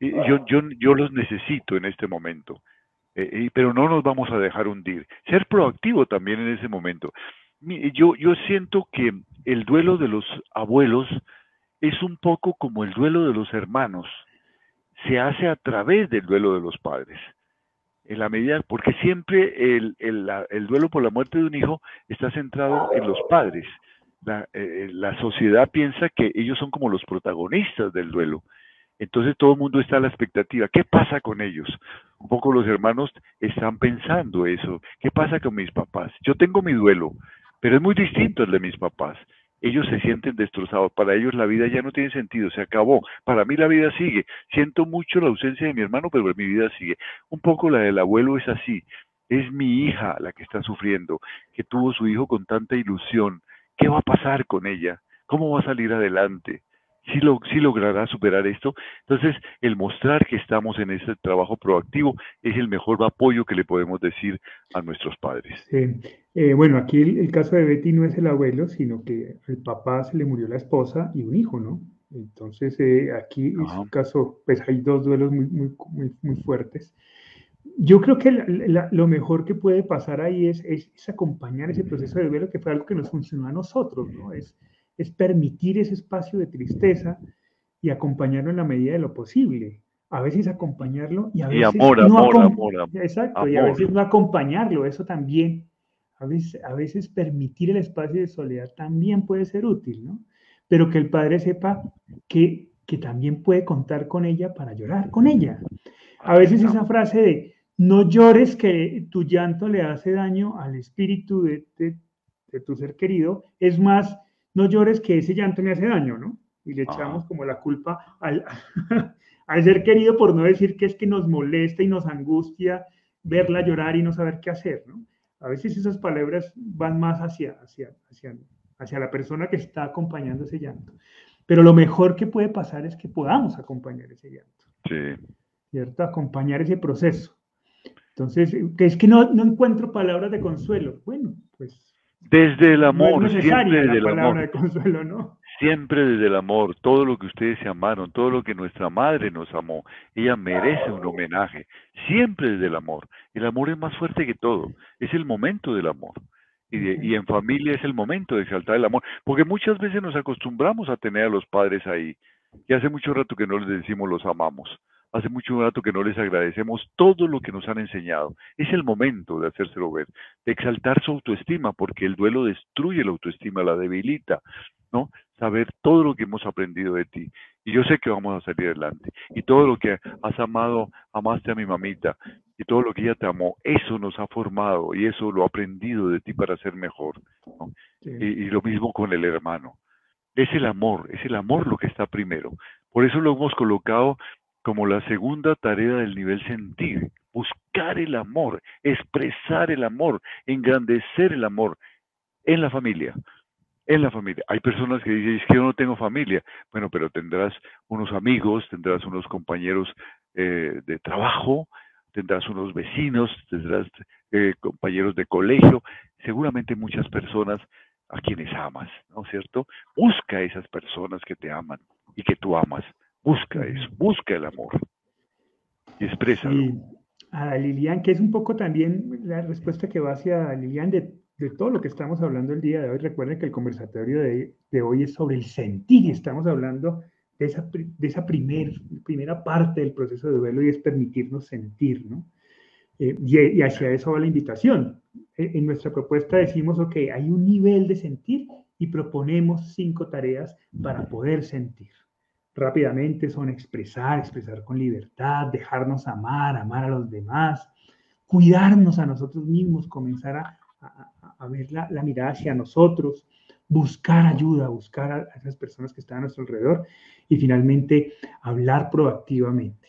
yo, yo, yo los necesito en este momento, eh, pero no nos vamos a dejar hundir. Ser proactivo también en ese momento. Yo, yo siento que el duelo de los abuelos es un poco como el duelo de los hermanos. Se hace a través del duelo de los padres en la medida, porque siempre el, el, duelo por la muerte de un hijo está centrado en los padres. La, eh, eh, la, sociedad piensa que ellos son como los protagonistas del duelo. Entonces todo el mundo está a la expectativa. ¿Qué pasa con ellos? Un poco los hermanos están pensando eso. ¿Qué pasa con mis papás? Yo tengo mi duelo, pero es muy distinto el de mis papás ellos se sienten destrozados. Para ellos la vida ya no tiene sentido, se acabó. Para mí la vida sigue. Siento mucho la ausencia de mi hermano, pero mi vida sigue. Un poco la del abuelo es así. Es mi hija la que está sufriendo, que tuvo su hijo con tanta ilusión. ¿Qué va a pasar con ella? ¿Cómo va a salir adelante? Si lo, logrará superar esto. Entonces, el mostrar que estamos en ese trabajo proactivo es el mejor apoyo que le podemos decir a nuestros padres. Eh, bueno, aquí el, caso de Betty no es el abuelo, sino que el papá se le murió la esposa y un hijo, ¿no? Entonces, eh, aquí en su caso, pues hay dos duelos muy, muy, muy, fuertes. Yo creo que lo mejor que puede pasar ahí es, es, es, acompañar ese proceso de duelo, que fue algo que nos funcionó a nosotros, ¿no? Es, es permitir ese espacio de tristeza y acompañarlo en la medida de lo posible. A veces acompañarlo y a veces amor, no amor, amor, Exacto, y a veces no acompañarlo, eso también. A veces, a veces permitir el espacio de soledad también puede ser útil, ¿no? Pero que el padre sepa que, que también puede contar con ella para llorar con ella. A veces esa frase de no llores que tu llanto le hace daño al espíritu de, de tu ser querido, es más no llores que ese llanto me hace daño, ¿no? Y le echamos como la culpa al, al ser querido por no decir que es que nos molesta y nos angustia verla llorar y no saber qué hacer, ¿no? A veces esas palabras van más hacia, hacia, hacia, hacia la persona que está acompañando ese llanto. Pero lo mejor que puede pasar es que podamos acompañar ese llanto. Sí. ¿Cierto? Acompañar ese proceso. Entonces, que es que no, no encuentro palabras de consuelo. Bueno, pues desde el amor, siempre desde el amor. De consuelo, ¿no? Siempre desde el amor, todo lo que ustedes se amaron, todo lo que nuestra madre nos amó, ella merece un homenaje, siempre desde el amor. El amor es más fuerte que todo, es el momento del amor. Y, y en familia es el momento de exaltar el amor, porque muchas veces nos acostumbramos a tener a los padres ahí, y hace mucho rato que no les decimos los amamos. Hace mucho rato que no les agradecemos todo lo que nos han enseñado. Es el momento de hacérselo ver, de exaltar su autoestima, porque el duelo destruye la autoestima, la debilita, ¿no? Saber todo lo que hemos aprendido de ti. Y yo sé que vamos a salir adelante. Y todo lo que has amado, amaste a mi mamita, y todo lo que ella te amó, eso nos ha formado y eso lo ha aprendido de ti para ser mejor. Y, y lo mismo con el hermano. Es el amor, es el amor lo que está primero. Por eso lo hemos colocado como la segunda tarea del nivel sentir, buscar el amor, expresar el amor, engrandecer el amor en la familia. En la familia. Hay personas que dicen, es que yo no tengo familia. Bueno, pero tendrás unos amigos, tendrás unos compañeros eh, de trabajo, tendrás unos vecinos, tendrás eh, compañeros de colegio, seguramente muchas personas a quienes amas, ¿no es cierto? Busca a esas personas que te aman y que tú amas. Busca eso, busca el amor y exprésalo. Sí. A Lilian, que es un poco también la respuesta que va hacia Lilian de, todo lo que estamos hablando el día de hoy. Recuerden que el conversatorio de, hoy es sobre el sentir y estamos hablando de esa, de esa primer, primera parte del proceso de duelo y es permitirnos sentir, ¿no? Eh, y, y, hacia eso va la invitación. E, en nuestra propuesta decimos, ok, hay un nivel de sentir y proponemos cinco tareas para poder sentir rápidamente son expresar, expresar con libertad, dejarnos amar, amar a los demás, cuidarnos a nosotros mismos, comenzar a, ver la, mirada hacia nosotros, buscar ayuda, buscar a, esas personas que están a nuestro alrededor y finalmente hablar proactivamente.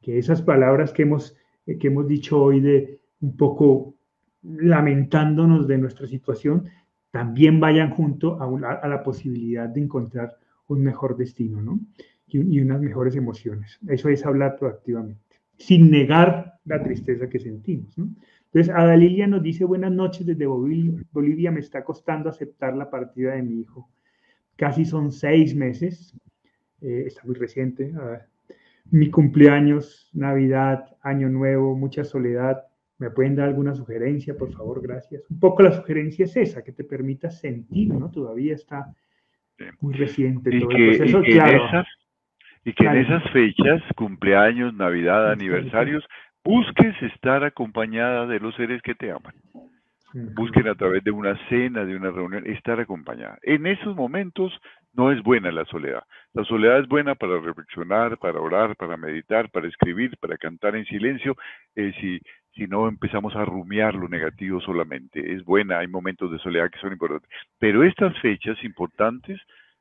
Que esas palabras que hemos, que hemos dicho hoy de un poco lamentándonos de nuestra situación, también vayan junto a, a la posibilidad de encontrar un mejor destino, ¿no? Y, unas mejores emociones. Eso es hablar proactivamente, sin negar la tristeza que sentimos, ¿no? Entonces, Ada Lilia nos dice, buenas noches desde Bolivia, me está costando aceptar la partida de mi hijo. Casi son seis meses, eh, está muy reciente. mi cumpleaños, Navidad, Año Nuevo, mucha soledad. ¿Me pueden dar alguna sugerencia, por favor? Gracias. Un poco la sugerencia es esa, que te permita sentir, ¿no? Todavía está muy reciente y todo que, el proceso, y que claro. En esas, y que en esas fechas, cumpleaños, Navidad, aniversarios, busques estar acompañada de los seres que te aman. Busquen a través de una cena, de una reunión, estar acompañada. En esos momentos no es buena la soledad. La soledad es buena para reflexionar, para orar, para meditar, para escribir, para cantar en silencio. Eh, si, si no empezamos a rumiar lo negativo solamente. Es buena, hay momentos de soledad que son importantes. Pero estas fechas importantes,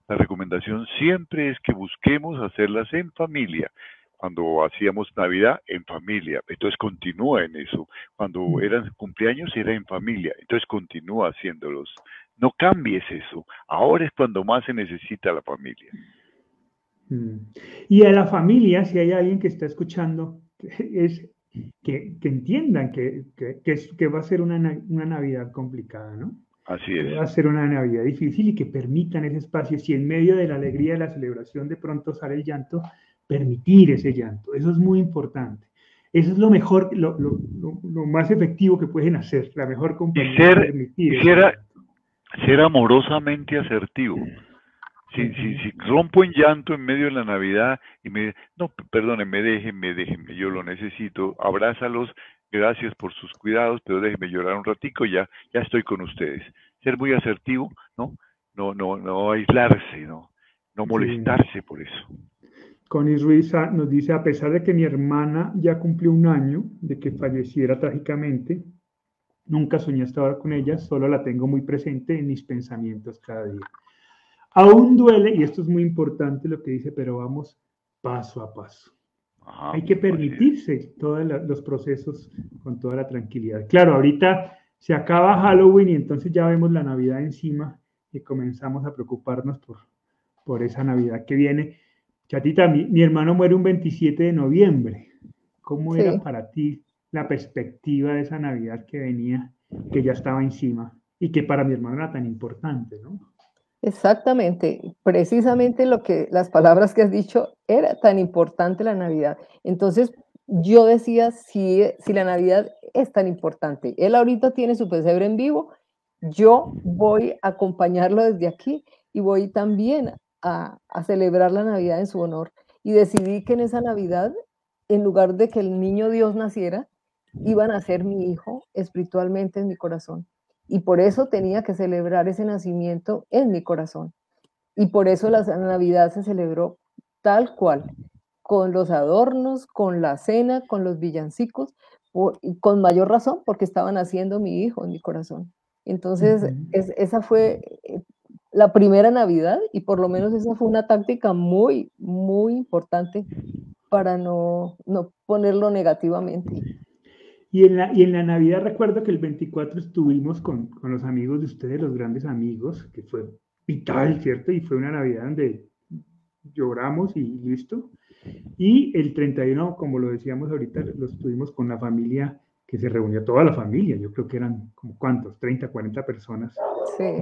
la recomendación siempre es que busquemos hacerlas en familia. Cuando hacíamos Navidad, en familia. Entonces continúa en eso. Cuando mm. eran cumpleaños, era en familia. Entonces continúa haciéndolos. No cambies eso. Ahora es cuando más se necesita la familia. Mm. Y a la familia, si hay alguien que está escuchando, es que, entiendan que, que, va a ser una, una, Navidad complicada, ¿no? Así es. va a ser una Navidad difícil y que permitan ese espacio. Si en medio de la alegría de la celebración de pronto sale el llanto, permitir ese llanto. Eso es muy importante. Eso es lo mejor, lo, lo, lo, más efectivo que pueden hacer, la mejor compañía. Y ser, permitir ser, ser amorosamente asertivo. Si, si, si, rompo en llanto en medio de la Navidad y me, no, perdónenme, déjenme, déjenme, yo lo necesito, abrázalos, gracias por sus cuidados, pero déjenme llorar un ratico, ya, ya estoy con ustedes. Ser muy asertivo, ¿no? No, no, no aislarse, ¿no? No molestarse por eso. Connie Ruiz nos dice, a pesar de que mi hermana ya cumplió un año de que falleciera trágicamente, nunca soñé hasta ahora con ella, solo la tengo muy presente en mis pensamientos cada día. Aún duele, y esto es muy importante lo que dice, pero vamos paso a paso. Hay que permitirse todos los procesos con toda la tranquilidad. Claro, ahorita se acaba Halloween y entonces ya vemos la Navidad encima y comenzamos a preocuparnos por, por esa Navidad que viene. Chatita, mi, mi hermano muere un 27 de noviembre. ¿Cómo era para ti la perspectiva de esa Navidad que venía, que ya estaba encima y que para mi hermano era tan importante, ¿no? Exactamente, precisamente lo que las palabras que has dicho era tan importante la Navidad. Entonces, yo decía, si, si la Navidad es tan importante, él ahorita tiene su pesebre en vivo, yo voy a acompañarlo desde aquí y voy también a, a celebrar la Navidad en su honor. Y decidí que en esa Navidad en lugar de que el niño Dios naciera, iban a ser mi hijo espiritualmente en mi corazón. Y por eso tenía que celebrar ese nacimiento en mi corazón. Y por eso la Navidad se celebró tal cual, con los adornos, con la cena, con los villancicos, y con mayor razón porque estaban haciendo mi hijo en mi corazón. Entonces, esa fue eh, la primera Navidad y por lo menos esa fue una táctica muy, muy importante para no, no ponerlo negativamente. Y en, la, y en la Navidad recuerdo que el 24 estuvimos con, con los amigos de ustedes, los grandes amigos, que fue vital, ¿cierto? Y fue una Navidad donde lloramos y listo. Y el 31, como lo decíamos ahorita, lo estuvimos con la familia que se reunió, toda la familia, yo creo que eran como cuántos, 30, 40 personas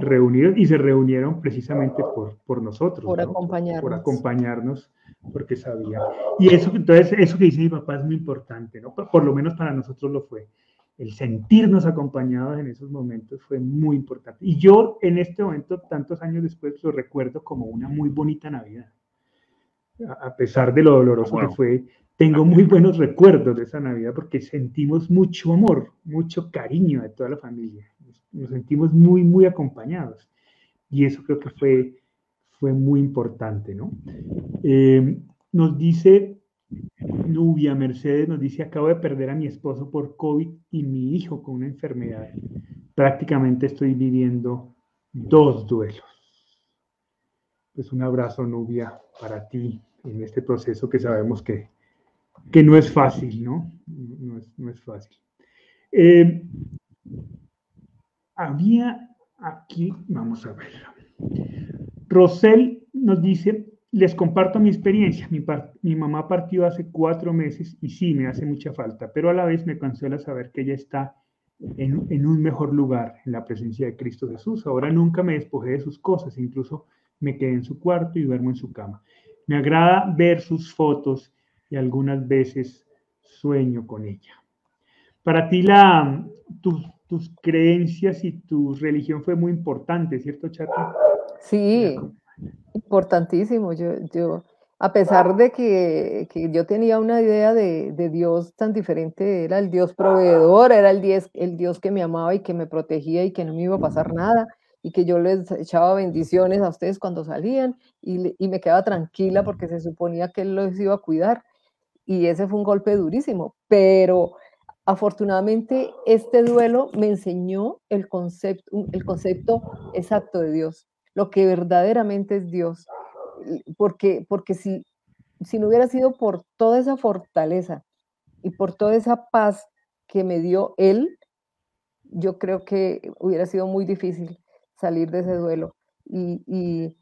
reunidas y se reunieron precisamente por, por nosotros. Por acompañarnos. Por, acompañarnos, porque sabían. Y eso, entonces, eso que dice mi papá es muy importante, ¿no? Por, por lo menos para nosotros lo fue. El sentirnos acompañados en esos momentos fue muy importante. Y yo en este momento, tantos años después, lo recuerdo como una muy bonita Navidad a pesar de lo doloroso que fue, tengo muy buenos recuerdos de esa Navidad porque sentimos mucho amor, mucho cariño de toda la familia. Nos sentimos muy, muy acompañados. Y eso creo que fue, fue muy importante, ¿no? Eh, nos dice Nubia Mercedes, nos dice, acabo de perder a mi esposo por COVID y mi hijo con una enfermedad. Prácticamente estoy viviendo dos duelos. Pues un abrazo, Nubia, para ti en este proceso que sabemos que, que no es fácil, ¿no? No es, no es fácil. Eh, había aquí, vamos a ver. Rosel nos dice, les comparto mi experiencia. Mi, mi, mamá partió hace cuatro meses y sí, me hace mucha falta, pero a la vez me consuela saber que ella está en, en, un mejor lugar, en la presencia de Cristo Jesús. Ahora nunca me despojé de sus cosas, incluso me quedé en su cuarto y duermo en su cama. Me agrada ver sus fotos y algunas veces sueño con ella. Para ti la, tus, creencias y tu religión fue muy importante, ¿cierto, Chata? Sí, importantísimo. Yo, yo, a pesar de que, yo tenía una idea de, Dios tan diferente, era el Dios proveedor, era el Dios, el Dios que me amaba y que me protegía y que no me iba a pasar nada y que yo les echaba bendiciones a ustedes cuando salían y, me quedaba tranquila porque se suponía que él los iba a cuidar. Y ese fue un golpe durísimo, pero afortunadamente este duelo me enseñó el concepto, el concepto exacto de Dios, lo que verdaderamente es Dios. Porque, porque si, si no hubiera sido por toda esa fortaleza y por toda esa paz que me dio Él, yo creo que hubiera sido muy difícil salir de ese duelo. Y,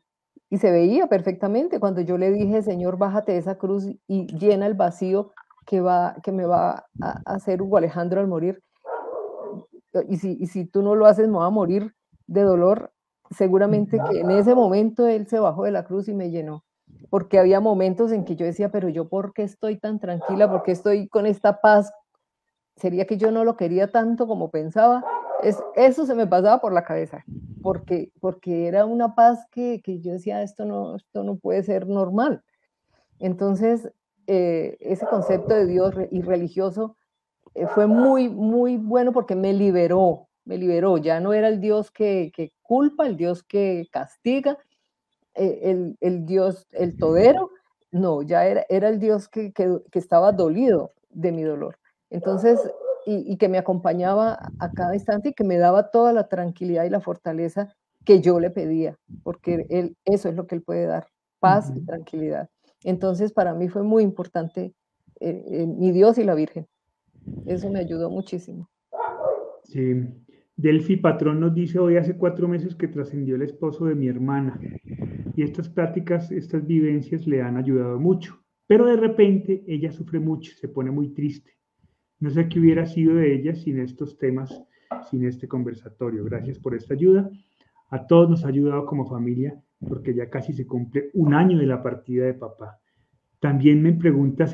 se veía perfectamente cuando yo le dije, Señor, bájate de esa cruz y llena el vacío que, va, que me va a hacer Hugo Alejandro al morir. Y si, y si tú no lo haces, me va a morir de dolor. Seguramente que en ese momento él se bajó de la cruz y me llenó. Porque había momentos en que yo decía, pero yo, ¿por qué estoy tan tranquila? ¿Por qué estoy con esta paz? ¿Sería que yo no lo quería tanto como pensaba? Eso se me pasaba por la cabeza, porque, porque era una paz que, que yo decía, esto no, esto no puede ser normal. Entonces, eh, ese concepto de Dios y religioso eh, fue muy, muy bueno porque me liberó, me liberó. Ya no era el Dios que, que culpa, el Dios que castiga, eh, el, el, Dios, el todero, no, ya era, era el Dios que, que estaba dolido de mi dolor. Entonces, y, que me acompañaba a cada instante y que me daba toda la tranquilidad y la fortaleza que yo le pedía, porque él, eso es lo que él puede dar, paz y tranquilidad. Entonces, para mí fue muy importante eh, eh, mi Dios y la Virgen. Eso me ayudó muchísimo. Sí. Delphi Patrón nos dice, hoy hace cuatro meses que trascendió el esposo de mi hermana y estas prácticas, estas vivencias le han ayudado mucho, pero de repente ella sufre mucho, se pone muy triste no sé qué hubiera sido de ella sin estos temas, sin este conversatorio. Gracias por esta ayuda. A todos nos ha ayudado como familia porque ya casi se cumple un año de la partida de papá. También me pregunta,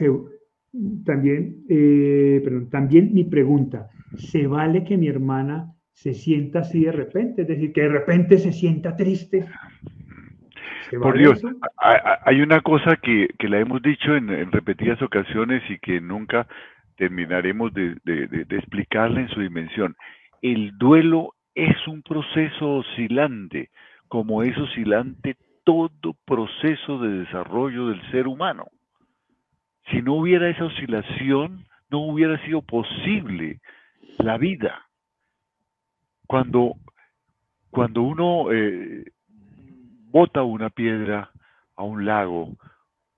también, eh, perdón, también mi pregunta, ¿se vale que mi hermana se sienta así de repente? Es decir, que de repente se sienta triste. Por Dios, hay una cosa que, que la hemos dicho en, repetidas ocasiones y que nunca terminaremos de, de, explicarla en su dimensión. El duelo es un proceso oscilante, como es oscilante todo proceso de desarrollo del ser humano. Si no hubiera esa oscilación, no hubiera sido posible la vida. Cuando, cuando uno eh, bota una piedra a un lago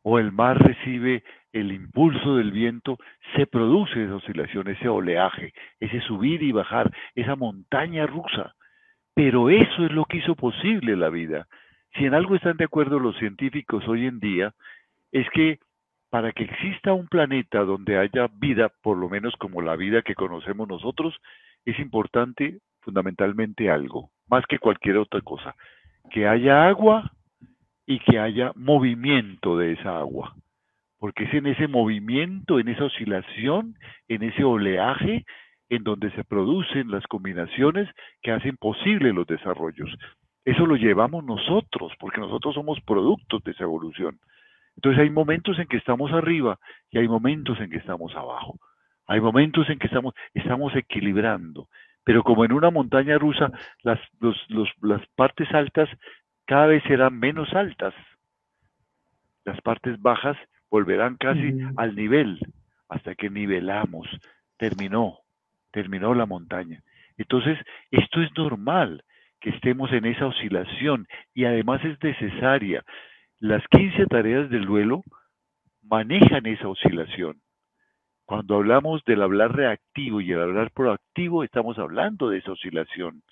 o el mar recibe el impulso del viento, se produce esa oscilación, ese oleaje, ese subir y bajar, esa montaña rusa. Pero eso es lo que hizo posible la vida. Si en algo están de acuerdo los científicos hoy en día, es que para que exista un planeta donde haya vida, por lo menos como la vida que conocemos nosotros, es importante fundamentalmente algo, más que cualquier otra cosa, que haya agua y que haya movimiento de esa agua. Porque es en ese movimiento, en esa oscilación, en ese oleaje, en donde se producen las combinaciones que hacen posible los desarrollos. Eso lo llevamos nosotros, porque nosotros somos productos de esa evolución. Entonces hay momentos en que estamos arriba y hay momentos en que estamos abajo. Hay momentos en que estamos, estamos equilibrando. Pero como en una montaña rusa, las, las partes altas cada vez serán menos altas. Las partes bajas volverán casi al nivel hasta que nivelamos. Terminó, terminó la montaña. Entonces, esto es normal que estemos en esa oscilación y además es necesaria. Las 15 tareas del duelo manejan esa oscilación. Cuando hablamos del hablar reactivo y el hablar proactivo, estamos hablando de esa oscilación.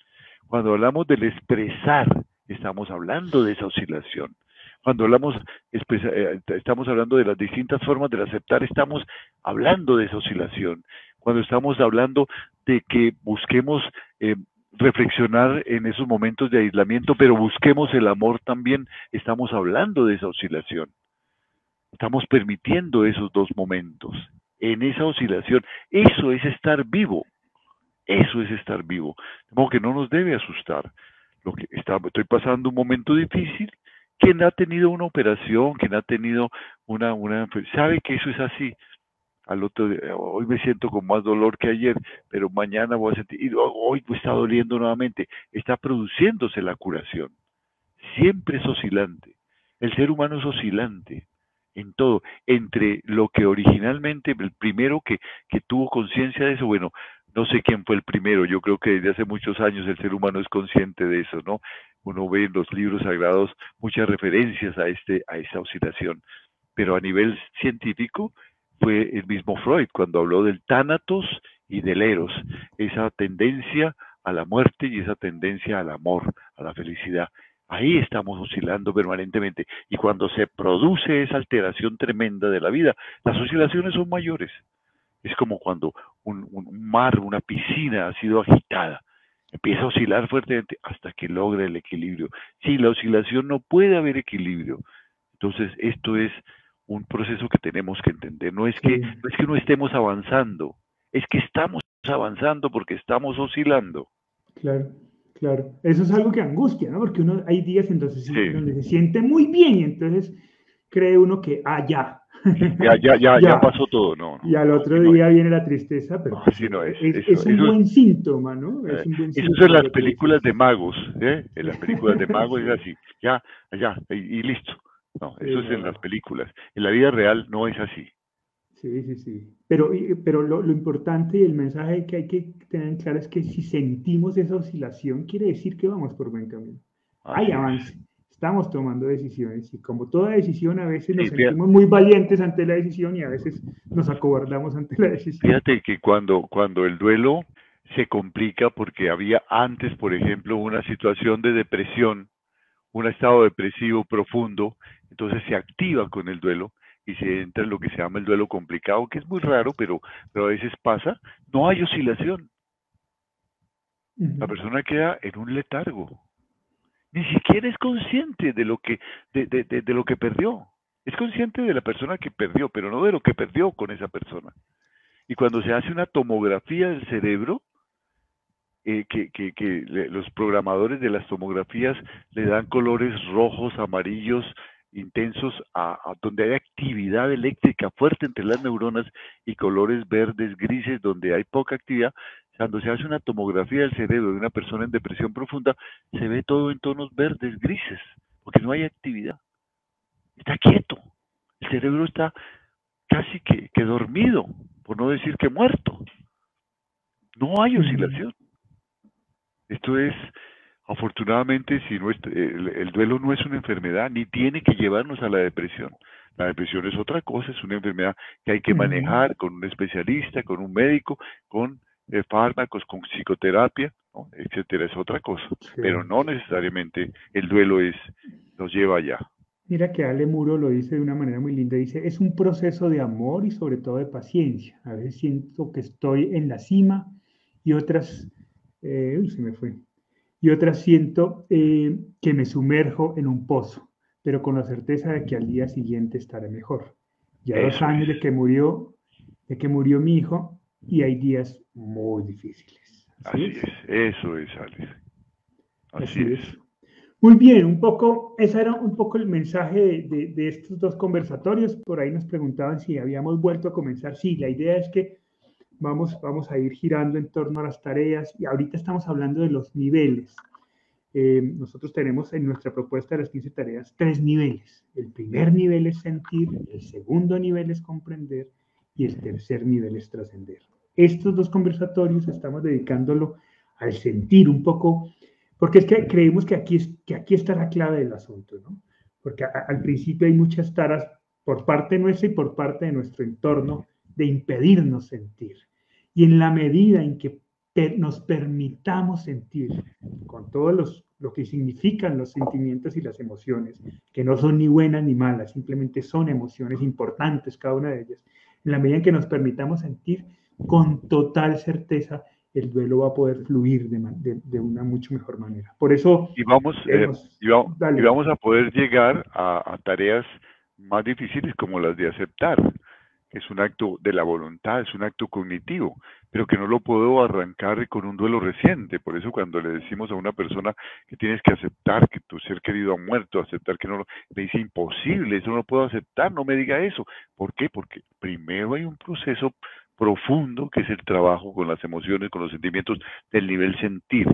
Cuando hablamos del expresar, estamos hablando de esa oscilación. Cuando hablamos, eh, estamos hablando de las distintas formas del aceptar, estamos hablando de esa oscilación. Cuando estamos hablando de que busquemos eh, reflexionar en esos momentos de aislamiento, pero busquemos el amor también, estamos hablando de esa oscilación. Estamos permitiendo esos dos momentos, en esa oscilación. Eso es estar vivo. Eso es estar vivo. De que no nos debe asustar. Lo que está, estoy pasando un momento difícil. Quien ha tenido una operación, quien ha tenido una, una, sabe que eso es así al otro día, hoy me siento con más dolor que ayer, pero mañana voy a sentir, y hoy está doliendo nuevamente, está produciéndose la curación. Siempre es oscilante. El ser humano es oscilante en todo, entre lo que originalmente, el primero que, que tuvo conciencia de eso, bueno, no sé quién fue el primero, yo creo que desde hace muchos años el ser humano es consciente de eso, ¿no? Uno ve en los libros sagrados muchas referencias a, este, a esa oscilación, pero a nivel científico, fue el mismo Freud cuando habló del tánatos y del eros, esa tendencia a la muerte y esa tendencia al amor, a la felicidad. Ahí estamos oscilando permanentemente. Y cuando se produce esa alteración tremenda de la vida, las oscilaciones son mayores. Es como cuando un, un mar, una piscina ha sido agitada. Empieza a oscilar fuertemente hasta que logra el equilibrio. Sí, la oscilación no puede haber equilibrio. Entonces, esto es un proceso que tenemos que entender. No es que, no es que no estemos avanzando, es que estamos avanzando porque estamos oscilando. Claro, claro. Eso es algo que angustia, ¿no? Porque uno hay días entonces donde se siente muy bien y entonces cree uno que, ah, ya. Ya, ya, ya, ya, pasó todo, no, Y al otro día viene la tristeza, pero no, es, es, un buen síntoma, ¿no? Es un buen eso es en las películas de magos, ¿eh? En las películas de magos es así, ya, ya, y listo. No, eso es en las películas. En la vida real no es así. Sí, sí, sí. Pero, pero lo, importante y el mensaje que hay que tener claro es que si sentimos esa oscilación, quiere decir que vamos por buen camino. hay avance. Estamos tomando decisiones y como toda decisión, a veces nos sentimos muy valientes ante la decisión y a veces nos acobardamos ante la decisión. Fíjate que cuando, cuando el duelo se complica porque había antes, por ejemplo, una situación de depresión, un estado depresivo profundo, entonces se activa con el duelo y se entra en lo que se llama el duelo complicado, que es muy raro, pero, pero a veces pasa, no hay oscilación. La persona queda en un letargo. Ni siquiera es consciente de lo que, de, de, de, lo que perdió. Es consciente de la persona que perdió, pero no de lo que perdió con esa persona. Y cuando se hace una tomografía del cerebro, eh, que, los programadores de las tomografías le dan colores rojos, amarillos, intensos a, donde hay actividad eléctrica fuerte entre las neuronas y colores verdes, grises, donde hay poca actividad. Cuando se hace una tomografía del cerebro de una persona en depresión profunda, se ve todo en tonos verdes, grises, porque no hay actividad. Está quieto. El cerebro está casi que, que dormido, por no decir que muerto. No hay oscilación. Esto es, afortunadamente, si el, duelo no es una enfermedad, ni tiene que llevarnos a la depresión. La depresión es otra cosa, es una enfermedad que hay que manejar con un especialista, con un médico, con eh, fármacos, con psicoterapia, etcétera, es otra cosa. Pero no necesariamente el duelo es, nos lleva allá. Mira que Ale Muro lo dice de una manera muy linda, dice, es un proceso de amor y sobre todo de paciencia. A veces siento que estoy en la cima y otras, eh, se me fue, y otras siento eh, que me sumerjo en un pozo, pero con la certeza de que al día siguiente estaré mejor. Ya dos años de que murió, de que murió mi hijo y hay días muy difíciles. Así, es? eso es, Alex. Así, es. Muy bien, un poco, ese era un poco el mensaje de, de, estos dos conversatorios. Por ahí nos preguntaban si habíamos vuelto a comenzar. Sí, la idea es que vamos, vamos a ir girando en torno a las tareas y ahorita estamos hablando de los niveles. Eh, nosotros tenemos en nuestra propuesta de las 15 tareas tres niveles. El primer nivel es sentir, el segundo nivel es comprender y el tercer nivel es trascender. Estos dos conversatorios estamos dedicándolo al sentir un poco porque es que creemos que aquí, es, que aquí está la clave del asunto, ¿no? Porque al principio hay muchas taras por parte nuestra y por parte de nuestro entorno de impedirnos sentir. Y en la medida en que nos permitamos sentir con todos los lo que significan los sentimientos y las emociones, que no son ni buenas ni malas, simplemente son emociones importantes cada una de ellas. En la medida en que nos permitamos sentir con total certeza el duelo va a poder fluir de, una mucho mejor manera. Por eso... Y vamos, eh, y, vamos a poder llegar a, tareas más difíciles como las de aceptar, es un acto de la voluntad, es un acto cognitivo, pero que no lo puedo arrancar con un duelo reciente. Por eso cuando le decimos a una persona que tienes que aceptar que tu ser querido ha muerto, aceptar que no lo... Me dice imposible, eso no lo puedo aceptar, no me diga eso. ¿Por qué? Porque primero hay un proceso profundo, que es el trabajo con las emociones, con los sentimientos del nivel sentir.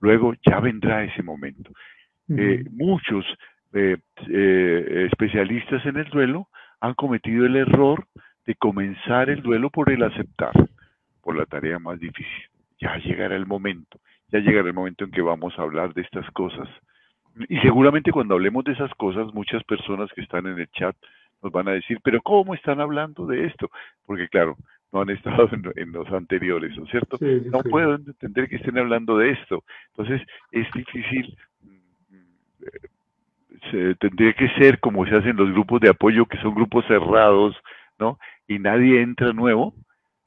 Luego ya vendrá ese momento. Eh, muchos eh, eh, especialistas en el duelo han cometido el error de comenzar el duelo por el aceptar, por la tarea más difícil. Ya llegará el momento, ya llegará el momento en que vamos a hablar de estas cosas. Y seguramente cuando hablemos de esas cosas, muchas personas que están en el chat nos van a decir, pero ¿cómo están hablando de esto? Porque claro, no han estado en, los anteriores, ¿no es cierto? no puedo entender que estén hablando de esto. Entonces, es difícil, mm, se, tendría que ser como se hacen los grupos de apoyo, que son grupos cerrados, ¿no? Y nadie entra nuevo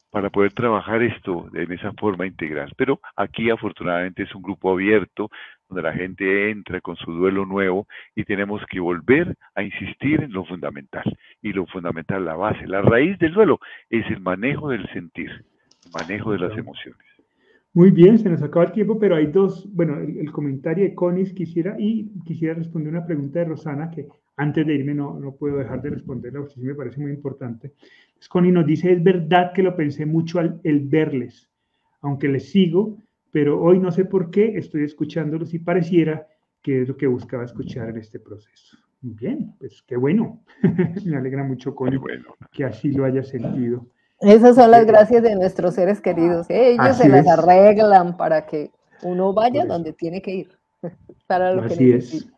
para poder trabajar esto en esa forma integral. Pero aquí afortunadamente es un grupo abierto, donde la gente entra con su duelo nuevo y tenemos que volver a insistir en lo fundamental. Y lo fundamental, la base, la raíz del duelo es el manejo del sentir, el manejo de las emociones. Muy bien, se nos acaba el tiempo, pero hay dos, bueno, el, comentario de Conis quisiera, y quisiera responder una pregunta de Rosana que antes de irme no, no puedo dejar de responderla, porque sí me parece muy importante. Connie nos dice, es verdad que lo pensé mucho al el verles, aunque les sigo, pero hoy no sé por qué estoy escuchándolos y pareciera que es lo que buscaba escuchar en este proceso. Bien, pues qué bueno. Me alegra mucho, con que así lo haya sentido. Esas son las gracias de nuestros seres queridos. Ellos se las arreglan para que uno vaya donde tiene que ir. Para lo así es.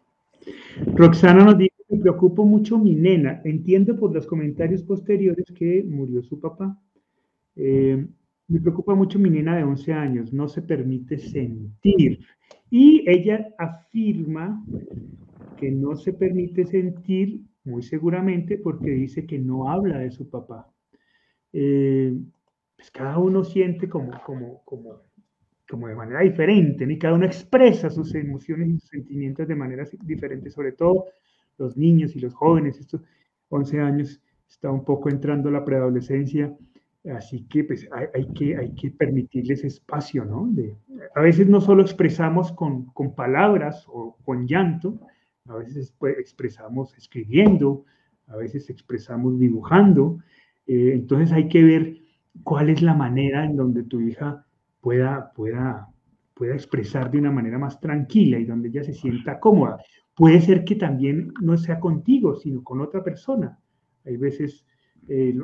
Roxana nos dice, me preocupo mucho mi nena. Entiendo por los comentarios posteriores que murió su papá. Eh, me preocupa mucho mi nena de 11 años, no se permite sentir. Y ella afirma que no se permite sentir, muy seguramente, porque dice que no habla de su papá. Eh, pues cada uno siente como, como, como, como de manera diferente, y cada uno expresa sus emociones y sus sentimientos de manera diferente, sobre todo los niños y los jóvenes, estos 11 años, está un poco entrando la preadolescencia Así que pues hay, que, hay que permitirles espacio, ¿no? De a veces no solo expresamos con, con palabras o con llanto, a veces pues, expresamos escribiendo, a veces expresamos dibujando. Eh, entonces hay que ver cuál es la manera en donde tu hija pueda, pueda, pueda expresar de una manera más tranquila y donde ella se sienta cómoda. Puede ser que también no sea contigo, sino con otra persona. Hay veces eh,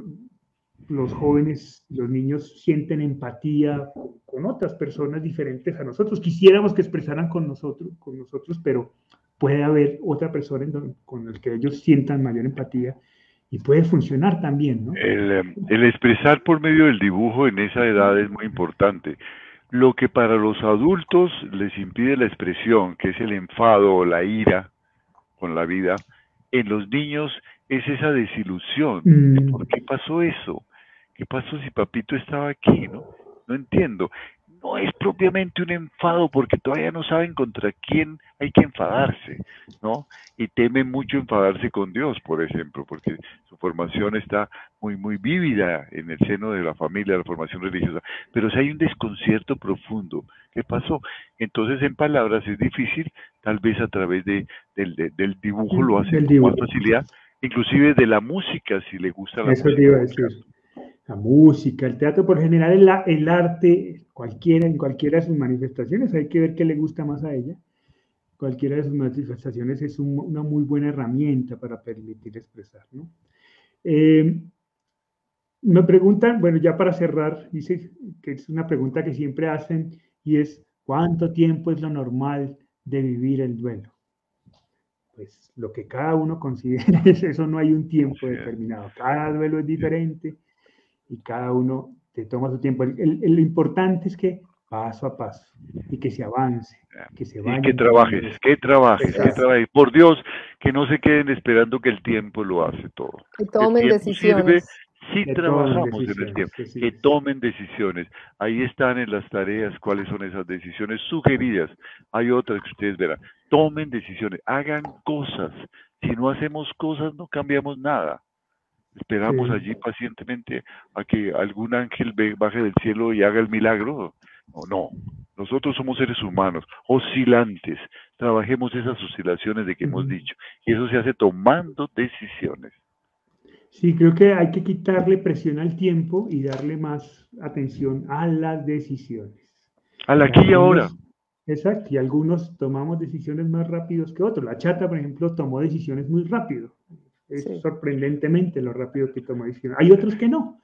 los jóvenes, los niños sienten empatía con otras personas diferentes a nosotros. Quisiéramos que expresaran con nosotros, con nosotros pero puede haber otra persona con la que ellos sientan mayor empatía y puede funcionar también. El, el, expresar por medio del dibujo en esa edad es muy importante. Lo que para los adultos les impide la expresión, que es el enfado o la ira con la vida, en los niños es esa desilusión. Mm. ¿Por qué pasó eso? ¿Qué pasó si papito estaba aquí? No, no entiendo no es propiamente un enfado porque todavía no saben contra quién hay que enfadarse, ¿no? Y temen mucho enfadarse con Dios, por ejemplo, porque su formación está muy, muy vívida en el seno de la familia, la formación religiosa. Pero si hay un desconcierto profundo, ¿qué pasó? Entonces, en palabras es difícil, tal vez a través de, del, dibujo lo hace con más facilidad, inclusive de la música, si le gusta la Eso música la música, el teatro, por general el, el arte, cualquiera, en cualquiera de sus manifestaciones, hay que ver qué le gusta más a ella. Cualquiera de sus manifestaciones es una muy buena herramienta para permitir expresar. ¿no? Eh, me preguntan, bueno, ya para cerrar, dice que es una pregunta que siempre hacen y es, ¿cuánto tiempo es lo normal de vivir el duelo? Pues lo que cada uno considera es eso, no hay un tiempo determinado. Cada duelo es diferente y cada uno te toma su tiempo. El, lo importante es que paso a paso y que se avance, que se vaya. Y que trabajes, que trabajes, que trabajes. Por Dios, que no se queden esperando que el tiempo lo hace todo. Que tomen decisiones. si trabajamos en el tiempo, que tomen decisiones. Ahí están en las tareas cuáles son esas decisiones sugeridas. Hay otras que ustedes verán. Tomen decisiones, hagan cosas. Si no hacemos cosas, no cambiamos nada. Esperamos allí pacientemente a que algún ángel baje del cielo y haga el milagro. No, no. Nosotros somos seres humanos, oscilantes. Trabajemos esas oscilaciones de que hemos dicho. Y eso se hace tomando decisiones. Sí, creo que hay que quitarle presión al tiempo y darle más atención a las decisiones. Al aquí y ahora. Exacto, y algunos tomamos decisiones más rápidos que otros. La chata, por ejemplo, tomó decisiones muy rápido. Es sorprendentemente lo rápido que toma decisión. Hay otros que no.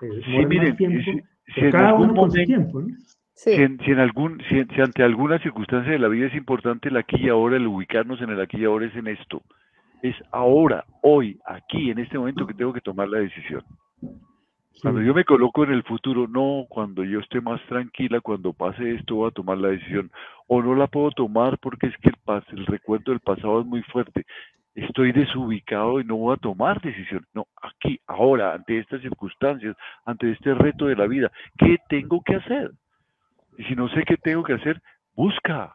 Eh, sí, miren, si, cada uno con su tiempo. ¿no? Si, en, algún, si, ante alguna circunstancia de la vida es importante el aquí y ahora, el ubicarnos en el aquí y ahora es en esto. Es ahora, hoy, aquí, en este momento que tengo que tomar la decisión. Cuando yo me coloco en el futuro, no, cuando yo esté más tranquila, cuando pase esto voy a tomar la decisión. O no la puedo tomar porque es que el, el recuerdo del pasado es muy fuerte estoy desubicado y no voy a tomar decisión. No, aquí, ahora, ante estas circunstancias, ante este reto de la vida, ¿qué tengo que hacer? Y si no sé qué tengo que hacer, busca.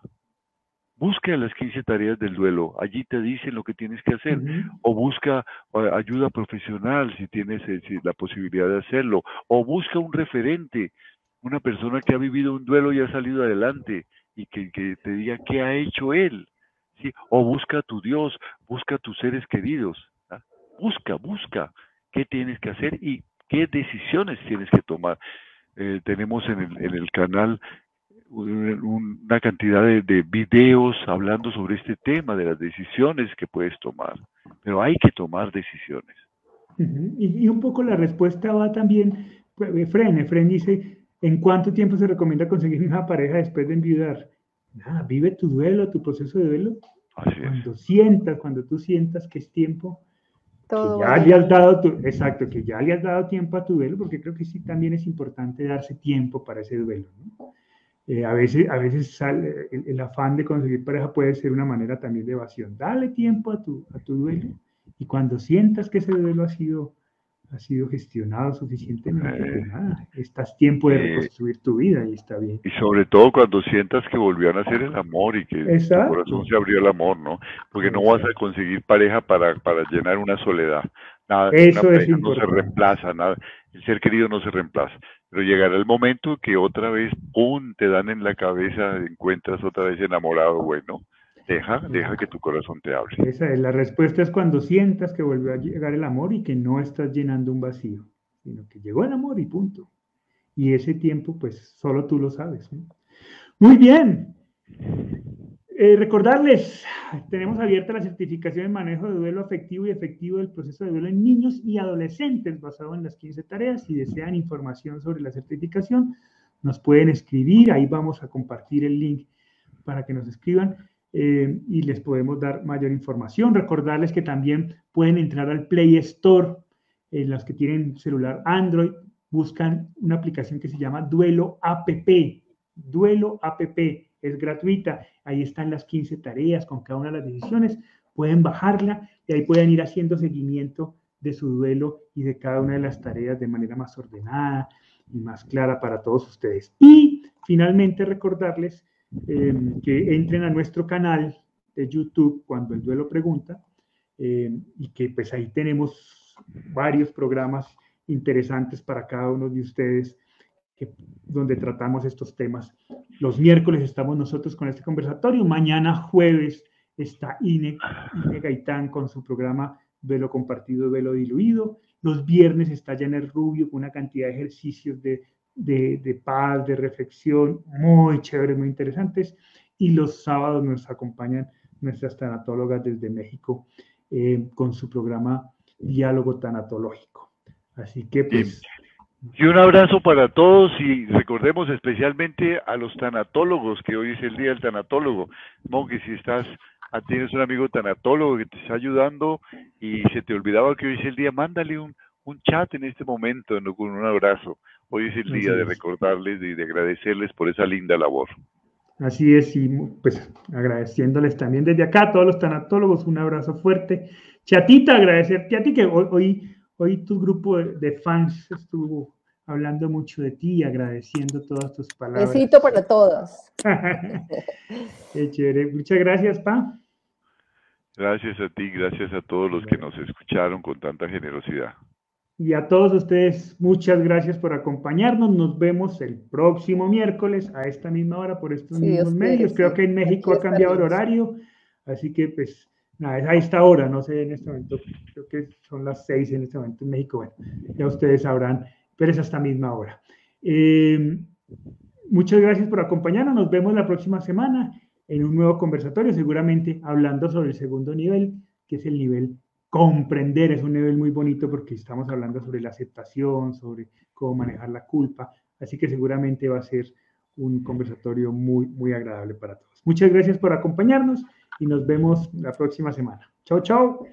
Busca las 15 tareas del duelo. Allí te dicen lo que tienes que hacer. O busca eh, ayuda profesional si tienes eh, la posibilidad de hacerlo. O busca un referente, una persona que ha vivido un duelo y ha salido adelante y que, que te diga qué ha hecho él o busca a tu Dios, busca a tus seres queridos. ¿ah? Busca, busca qué tienes que hacer y qué decisiones tienes que tomar. Eh, tenemos en el, canal una cantidad de, de, videos hablando sobre este tema de las decisiones que puedes tomar, pero hay que tomar decisiones. y, un poco la respuesta va también, Fren, Fren dice, ¿en cuánto tiempo se recomienda conseguir una pareja después de enviudar? Nada, vive tu duelo, tu proceso de duelo. cuando sientas, cuando tú sientas que es tiempo, que ya le has dado tu, exacto, que ya le has dado tiempo a tu duelo, porque creo que sí también es importante darse tiempo para ese duelo. Eh, a veces, a veces sale, el, afán de conseguir pareja puede ser una manera también de evasión. Dale tiempo a tu, a tu duelo y cuando sientas que ese duelo ha sido ha sido gestionado suficientemente, pues nada, estás tiempo de reconstruir tu vida y está bien. Y sobre todo cuando sientas que volvió a nacer el amor y que tu corazón se abrió el amor, ¿no? Porque no vas a conseguir pareja para, para llenar una soledad. Nada, Eso es no se reemplaza, nada, el ser querido no se reemplaza. Pero llegará el momento que otra vez, ¡pum!, te dan en la cabeza, encuentras otra vez enamorado, bueno, deja, deja que tu corazón te hable. Esa es, la respuesta es cuando sientas que volvió a llegar el amor y que no estás llenando un vacío, sino que llegó el amor y punto. Y ese tiempo, pues, solo tú lo sabes. Muy bien, eh, recordarles, tenemos abierta la certificación en manejo de duelo afectivo y efectivo del proceso de duelo en niños y adolescentes basado en las 15 tareas. Si desean información sobre la certificación, nos pueden escribir, ahí vamos a compartir el link para que nos escriban eh, y les podemos dar mayor información. Recordarles que también pueden entrar al Play Store, en los que tienen celular Android, buscan una aplicación que se llama Duelo APP, Duelo APP es gratuita. Ahí están las 15 tareas con cada una de las decisiones. Pueden bajarla y ahí pueden ir haciendo seguimiento de su duelo y de cada una de las tareas de manera más ordenada y más clara para todos ustedes. Y finalmente recordarles eh, que entren a nuestro canal de YouTube cuando el duelo pregunta eh, y que pues ahí tenemos varios programas interesantes para cada uno de ustedes donde tratamos estos temas. Los miércoles estamos nosotros con este conversatorio. Mañana jueves está Ine, Gaitán con su programa Velo Compartido, Velo Diluido. Los viernes está Janet Rubio con una cantidad de ejercicios de, de, paz, de reflexión, muy chéveres, muy interesantes. Y los sábados nos acompañan nuestras tanatólogas desde México eh, con su programa Diálogo Tanatológico. Así que pues... Y un abrazo para todos y recordemos especialmente a los tanatólogos, que hoy es el día del tanatólogo. que si estás, ah, tienes un amigo tanatólogo que te está ayudando y se te olvidaba que hoy es el día, mándale un, un chat en este momento con un abrazo. Hoy es el día de recordarles y de agradecerles por esa linda labor. Así es, y pues agradeciéndoles también desde acá a todos los tanatólogos, un abrazo fuerte. Chatita, agradecerte a ti que hoy, hoy Hoy tu grupo de fans estuvo hablando mucho de ti, agradeciendo todas tus palabras. Besito para todos. Qué chévere. Muchas gracias, Pa. Gracias a ti, gracias a todos los que nos escucharon con tanta generosidad. Y a todos ustedes, muchas gracias por acompañarnos. Nos vemos el próximo miércoles a esta misma hora por estos mismos medios. Creo que en México ha cambiado el horario, así que pues nada, a esta hora, no sé en este momento, creo que son las seis en este momento en México, bueno, ya ustedes sabrán, pero es hasta misma hora. Em, muchas gracias por acompañarnos, nos vemos la próxima semana en un nuevo conversatorio, seguramente hablando sobre el segundo nivel, que es el nivel comprender, es un nivel muy bonito porque estamos hablando sobre la aceptación, sobre cómo manejar la culpa, así que seguramente va a ser un conversatorio muy, muy agradable para todos. Muchas gracias por acompañarnos y nos vemos la próxima semana. Chao, chao.